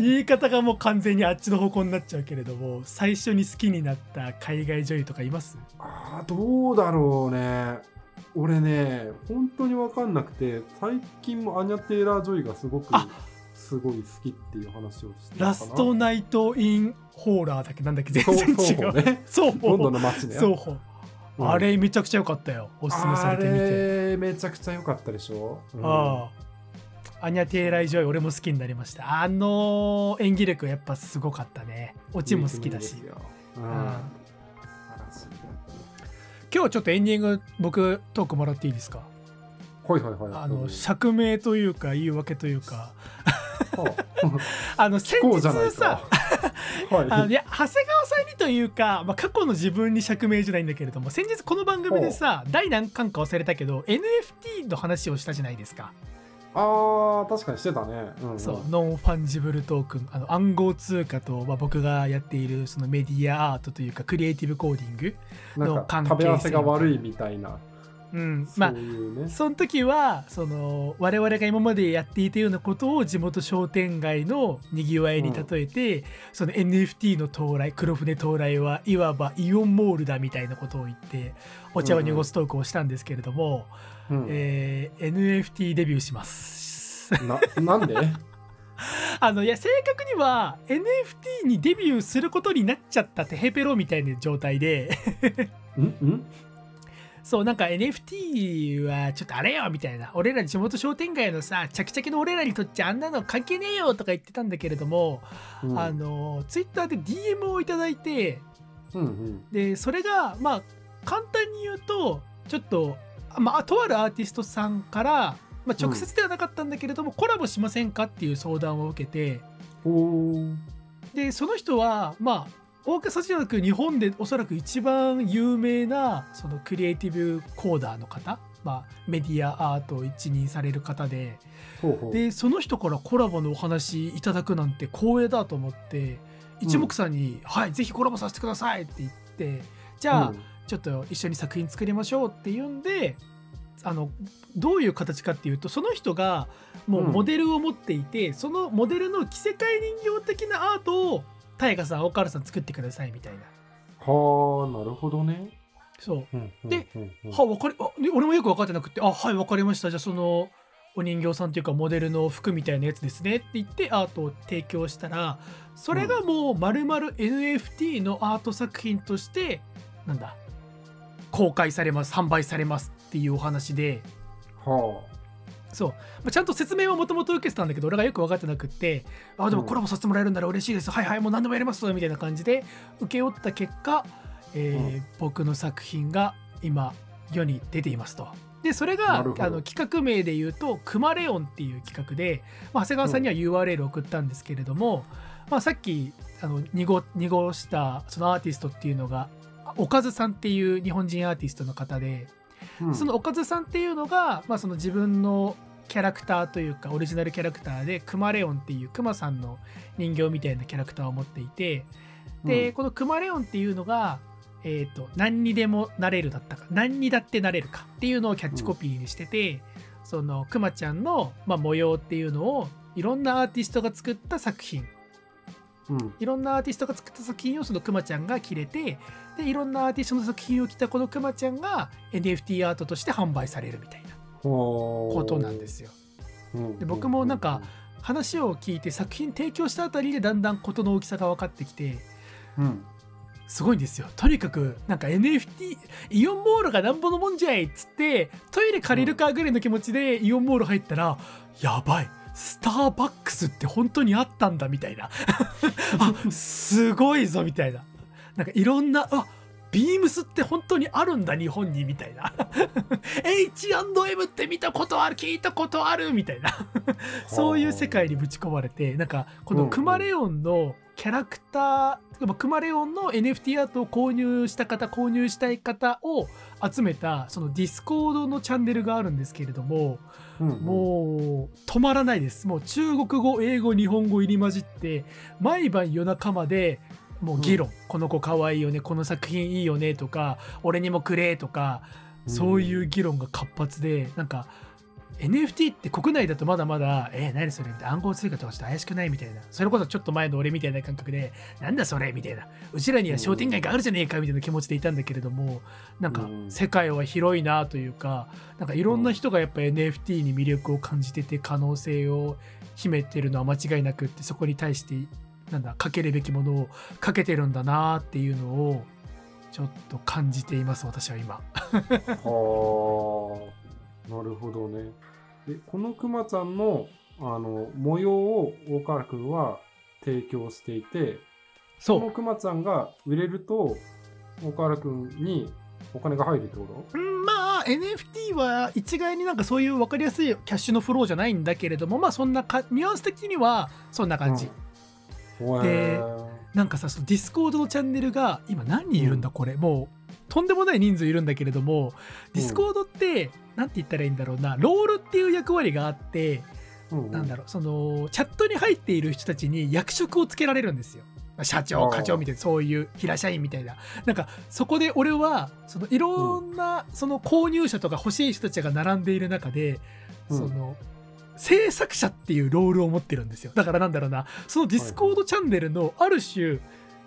言い方が。もう完全にあっちの方向になっちゃうけれども最初に好きになった海外女優とかいます？あどうだろうね。俺ね本当に分かんなくて最近もアニャ・テイラー・ジョイがすごくすごい好きっていう話をしてラストナイト・イン・ホーラーだっけ？なんだっけ？全然違うね。そう。ロンドンの街ね。そうあれめちゃくちゃ良かったよ。おすすめされてみて。あれめちゃくちゃ良かったでしょ、うん、ああ。アニャ・テイラー・ジョイ俺も好きになりました。あの演技力やっぱすごかったね。オチも好きだし。うん、今日ちょっとエンディング僕トークもらっていいですか？はいはいはい。あの釈明というか言い訳というか。あ。(laughs) の先日さはい、あのいや長谷川さんにというか、まあ、過去の自分に釈明じゃないんだけれども先日この番組でさ第何巻か忘れたけど NFT の話をしたじゃないですか。あー確かにしてたね、うんうん、そう non-fungible token あの暗号通貨と、まあ、僕がやっているそのメディアアートというか creative codingの関係性食べ合わせが悪いみたいなうん、まあ、ね、その時はその我々が今までやっていたようなことを地元商店街のにぎわいに例えて、うん、その NFT の到来黒船到来はいわばイオンモールだみたいなことを言ってお茶を濁すトークをしたんですけれども、うん、えー、NFT デビューします。ななんで？(laughs) あのいや正確には NFT にデビューすることになっちゃったテヘペロみたいな状態で。ん？ん？そうなんか NFT はちょっとあれよみたいな。俺ら地元商店街のさチャキチャキの俺らにとっちゃあんなの関係ねえよとか言ってたんだけれども、うん、あのツイッターで DM をいただいて、うんうん、でそれがまあ簡単に言うとちょっと、まあ、とあるアーティストさんから、まあ、直接ではなかったんだけれども、うん、コラボしませんかっていう相談を受けて。でその人はまあ大げさじゃなく日本でおそらく一番有名なそのクリエイティブコーダーの方、まあ、メディアアートを一任される方ででその人からコラボのお話いただくなんて光栄だと思って一目散に「うん、はいぜひコラボさせてください」って言ってじゃあ、うん、ちょっと一緒に作品作りましょうっていうんであのどういう形かっていうとその人がもうモデルを持っていて、うん、そのモデルの着せ替え人形的なアートを大河さん岡原さん作ってくださいみたいな。はあなるほどね。そう、うんうん、で、は分かりあ俺もよく分かってなくてあはい分かりましたじゃあそのお人形さんというかモデルの服みたいなやつですねって言ってアートを提供したらそれがもう丸々 NFT のアート作品としてなんだ公開されます販売されますっていうお話で。はあそう、まあ、ちゃんと説明はもともと受けてたんだけど俺がよく分かってなくってあでもコラボさせてもらえるんなら嬉しいです、うん、はいはいもう何でもやりますみたいな感じで請け負った結果、えー、うん、僕の作品が今世に出ていますと。でそれがあの企画名で言うと「クマレオン」っていう企画で、まあ、長谷川さんには URL 送ったんですけれども、うん、まあ、さっきあの濁濁したそのアーティストっていうのがおかずさんっていう日本人アーティストの方で、うん、そのおかずさんっていうのが、まあ、その自分のキャラクターというかオリジナルキャラクターでクマレオンっていうクマさんの人形みたいなキャラクターを持っていてで、うん、このクマレオンっていうのが、えーと、何にでもなれるだったか何にだってなれるかっていうのをキャッチコピーにしてて、うん、そのクマちゃんの、まあ、模様っていうのをいろんなアーティストが作った作品うん、いろんなアーティストが作った作品をそのクマちゃんが着れてでいろんなアーティストの作品を着たこのクマちゃんが NFT アートとして販売されるみたいなことなんですよ。で僕もなんか話を聞いて作品提供したあたりでだんだん事の大きさが分かってきて、うん、すごいんですよ。とにかくなんか NFT イオンモールがなんぼのもんじゃいっつってトイレ借りるかぐらいの気持ちでイオンモール入ったら、やばいスターバックスって本当にあったんだみたいな。(laughs) あすごいぞみたいな。なんかいろんなあビームスって本当にあるんだ日本にみたいな。(laughs) H&M って見たことある聞いたことあるみたいな。そういう世界にぶち込まれてなんかこのクマレオンのキャラクター、クマレオンの NFT アートを購入した方購入したい方を集めたそのディスコードのチャンネルがあるんですけれども、うんうん、もう止まらないです。もう中国語英語日本語入り混じって毎晩夜中までもう議論、うん、この子かわいいよねこの作品いいよねとか俺にもくれとかそういう議論が活発で、うん、なんか NFT って国内だとまだまだ、えー、何それみたいな暗号通貨とかちょっと怪しくないみたいな。それこそちょっと前の俺みたいな感覚で、なんだそれみたいな。うちらには商店街があるじゃねえかみたいな気持ちでいたんだけれども、なんか世界は広いなというか、なんかいろんな人がやっぱ NFT に魅力を感じてて可能性を秘めてるのは間違いなくって、そこに対してなんだかけるべきものをかけてるんだなっていうのをちょっと感じています私は今は (laughs) あなるほどね。でこのくまちゃんのあの模様を大川君は提供していてそこのくまちゃんが売れると大川君にお金が入るってこと？うんまあ NFT は一概になんかそういう分かりやすいキャッシュのフローじゃないんだけれどもまあそんなかニュアンス的にはそんな感じ、うん。でへー。なんかさそのディスコードのチャンネルが今何人いるんだこれ、もうとんでもない人数いるんだけれどもディスコードって何て言ったらいいんだろうな。ロールっていう役割があってうんうん。なんだろう。そのチャットに入っている人たちに役職をつけられるんですよ。社長課長みたいなそういう平社員みたいな。なんかそこで俺はそのいろんなその購入者とか欲しい人たちが並んでいる中で、うん。その制作者っていうロールを持ってるんですよ。だからなんだろうな。そのディスコードチャンネルのある種、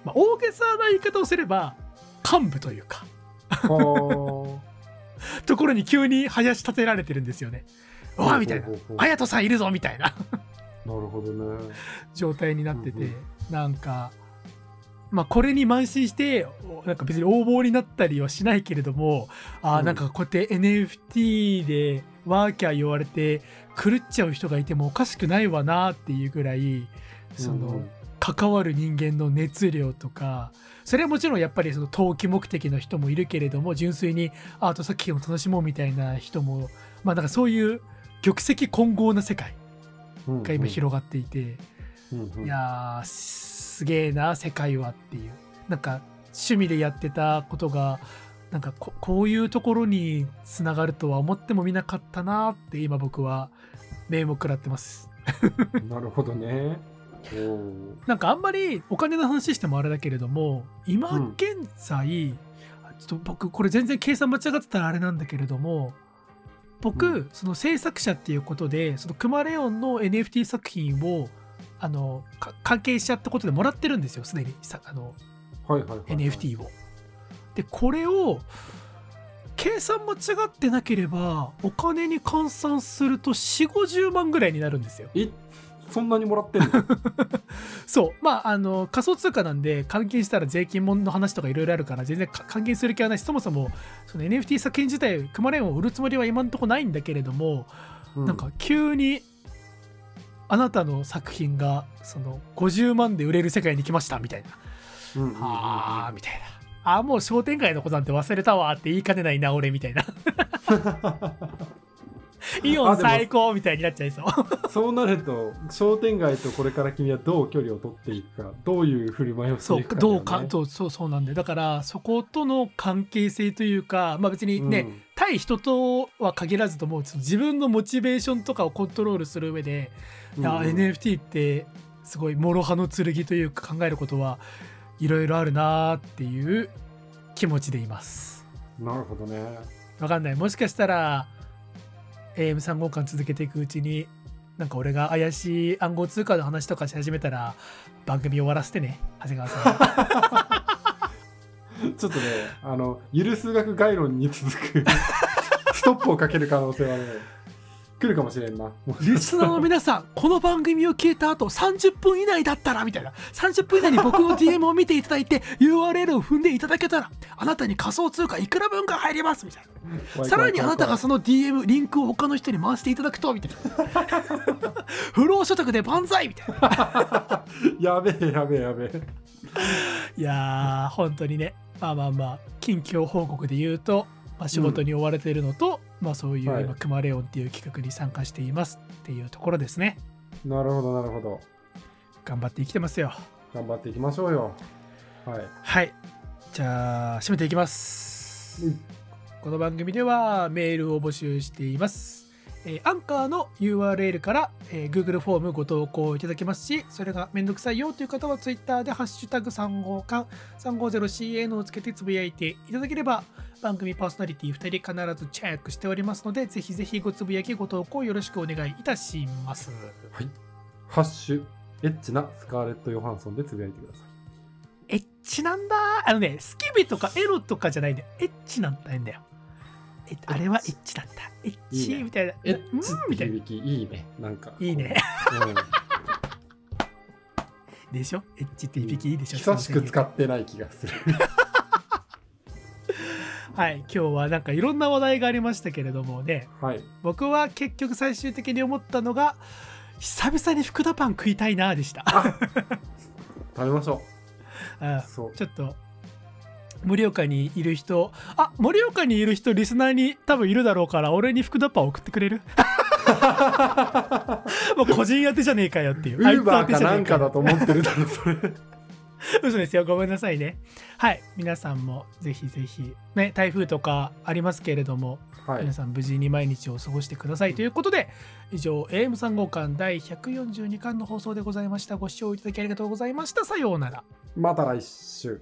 まあ、大げさな言い方をすれば幹部というか。はところに急に林立てられてるんですよね。あわあみたいな。綾人さんいるぞみたいな。なるほどね。状態になってて、うんうんなんかまあこれに慢心しておなんか別に横暴になったりはしないけれどもあーうん。なんかこうやって NFT でワーキャー言われて狂っちゃう人がいてもおかしくないわなっていうぐらいその、うんうん。関わる人間の熱量とかそれはもちろんやっぱりその投機目的の人もいるけれども純粋にアート作品を楽しもうみたいな人もまあなんかそういう玉石混合な世界が今広がっていて、うんうん。いやーすげえな世界はっていう。なんか趣味でやってたことがなんかここういうところにつながるとは思ってもみなかったなって今僕は名目食らってます。(laughs) なるほどねなんかあんまりお金の話してもあれだけれども今うん。現在、ちょっと僕これ全然計算間違ってたらあれなんだけれども僕、うん。その制作者っていうことでそのクマレオンの NFT 作品をあのか関係者ってことでもらってるんですよすでに。さあのはいはいはいはい。NFT を。でこれを計算間違ってなければお金に換算すると4 5 0万ぐらいになるんですよ。え？そんなにもらってんの？(laughs) そう。まああの仮想通貨なんで換金したら税金もの話とかいろいろあるから全然か換金する気はないしそもそもその NFT 作品自体クマレオンを売るつもりは今のところないんだけれども、うなんか急にあなたの作品がその50万で売れる世界に来ましたみたいな、うんうんうん。うんああみたいな。あーもう商店街のことなんて忘れたわって言いかねないな俺みたいな (laughs) (laughs) イオン最高みたいになっちゃいそう。(laughs) そうなると商店街とこれから君はどう距離を取っていくかどういう振る舞いをしてそういくかだよね、どうかそうそうそうなんでだからそことの関係性というかまあ別にね、対人とは限らずとも自分のモチベーションとかをコントロールする上で、うん、NFT ってすごい諸刃の剣というか考えることはいろいろあるなーっていう気持ちでいます。なるほどね。わかんない。もしかしたら AM3 号館続けていくうちになんか俺が怪しい暗号通貨の話とかし始めたら番組終わらせてね長谷川さん。(laughs) ちょっとねあのゆる数学概論に続くストップをかける可能性はね来るかもしれんなリスナーの皆さん、この番組を聞いた後30分以内だったら、みたいな。30分以内に僕の DM を見ていただいて、URL を踏んでいただけたら、あなたに仮想通貨いくら分が入ります、みたいな。さらにあなたがその DM、リンクを他の人に回していただくと、みたいな。(laughs) 不労所得で万歳みたいな。やべえやべえやべえいやー、本当にね。まあまあまあ、近況報告で言うと、まあ、仕事に追われているのと、まあそういうはい今、クマレオンっていう企画に参加していますっていうところですね。なるほどなるほど頑張って生きてますよ。頑張っていきましょうよはいはい。じゃあ、締めていきます。うんこの番組ではメールを募集しています。えーアンカーの URL から、えー Google フォームご投稿いただけますし、それがめんどくさいよという方は Twitter でハッシュタグ3号館 350CN をつけてつぶやいていただければ番組パーソナリティ2人必ずチェックしておりますので、ぜひぜひごつぶやきご投稿よろしくお願いいたします。はいハッシュエッチなスカーレット・ヨハンソンでつぶやいてくださいエッチなんだあのね、スキビとかエロとかじゃないんだよ。エッチなんだよ。えあれはエッチだった。エッチいいねみたいな。エッチうんみたいな。いいねなんかいいね、うん、(laughs) でしょ？エッチって響きいいでしょ？久しく使ってない気がする (laughs) はい今日はなんかいろんな話題がありましたけれどもねはい。僕は結局最終的に思ったのが久々に福田パン食いたいなでしたあ食べましょう (laughs) んう。そう。ちょっと盛岡にいる人。あ盛岡にいる人リスナーに多分いるだろうから俺に福田パン送ってくれる？(laughs) もう個人宛てじゃねえかよっていう。ウーバーかなんかだと思ってるだろ、それ。(laughs) 嘘ですよごめんなさいね。はい皆さんもぜひぜひね台風とかありますけれども、はい。皆。さん無事に毎日を過ごしてください。ということで以上 AM3 号館第142巻の放送でございました。ご視聴いただきありがとうございました。さようなら。また来週。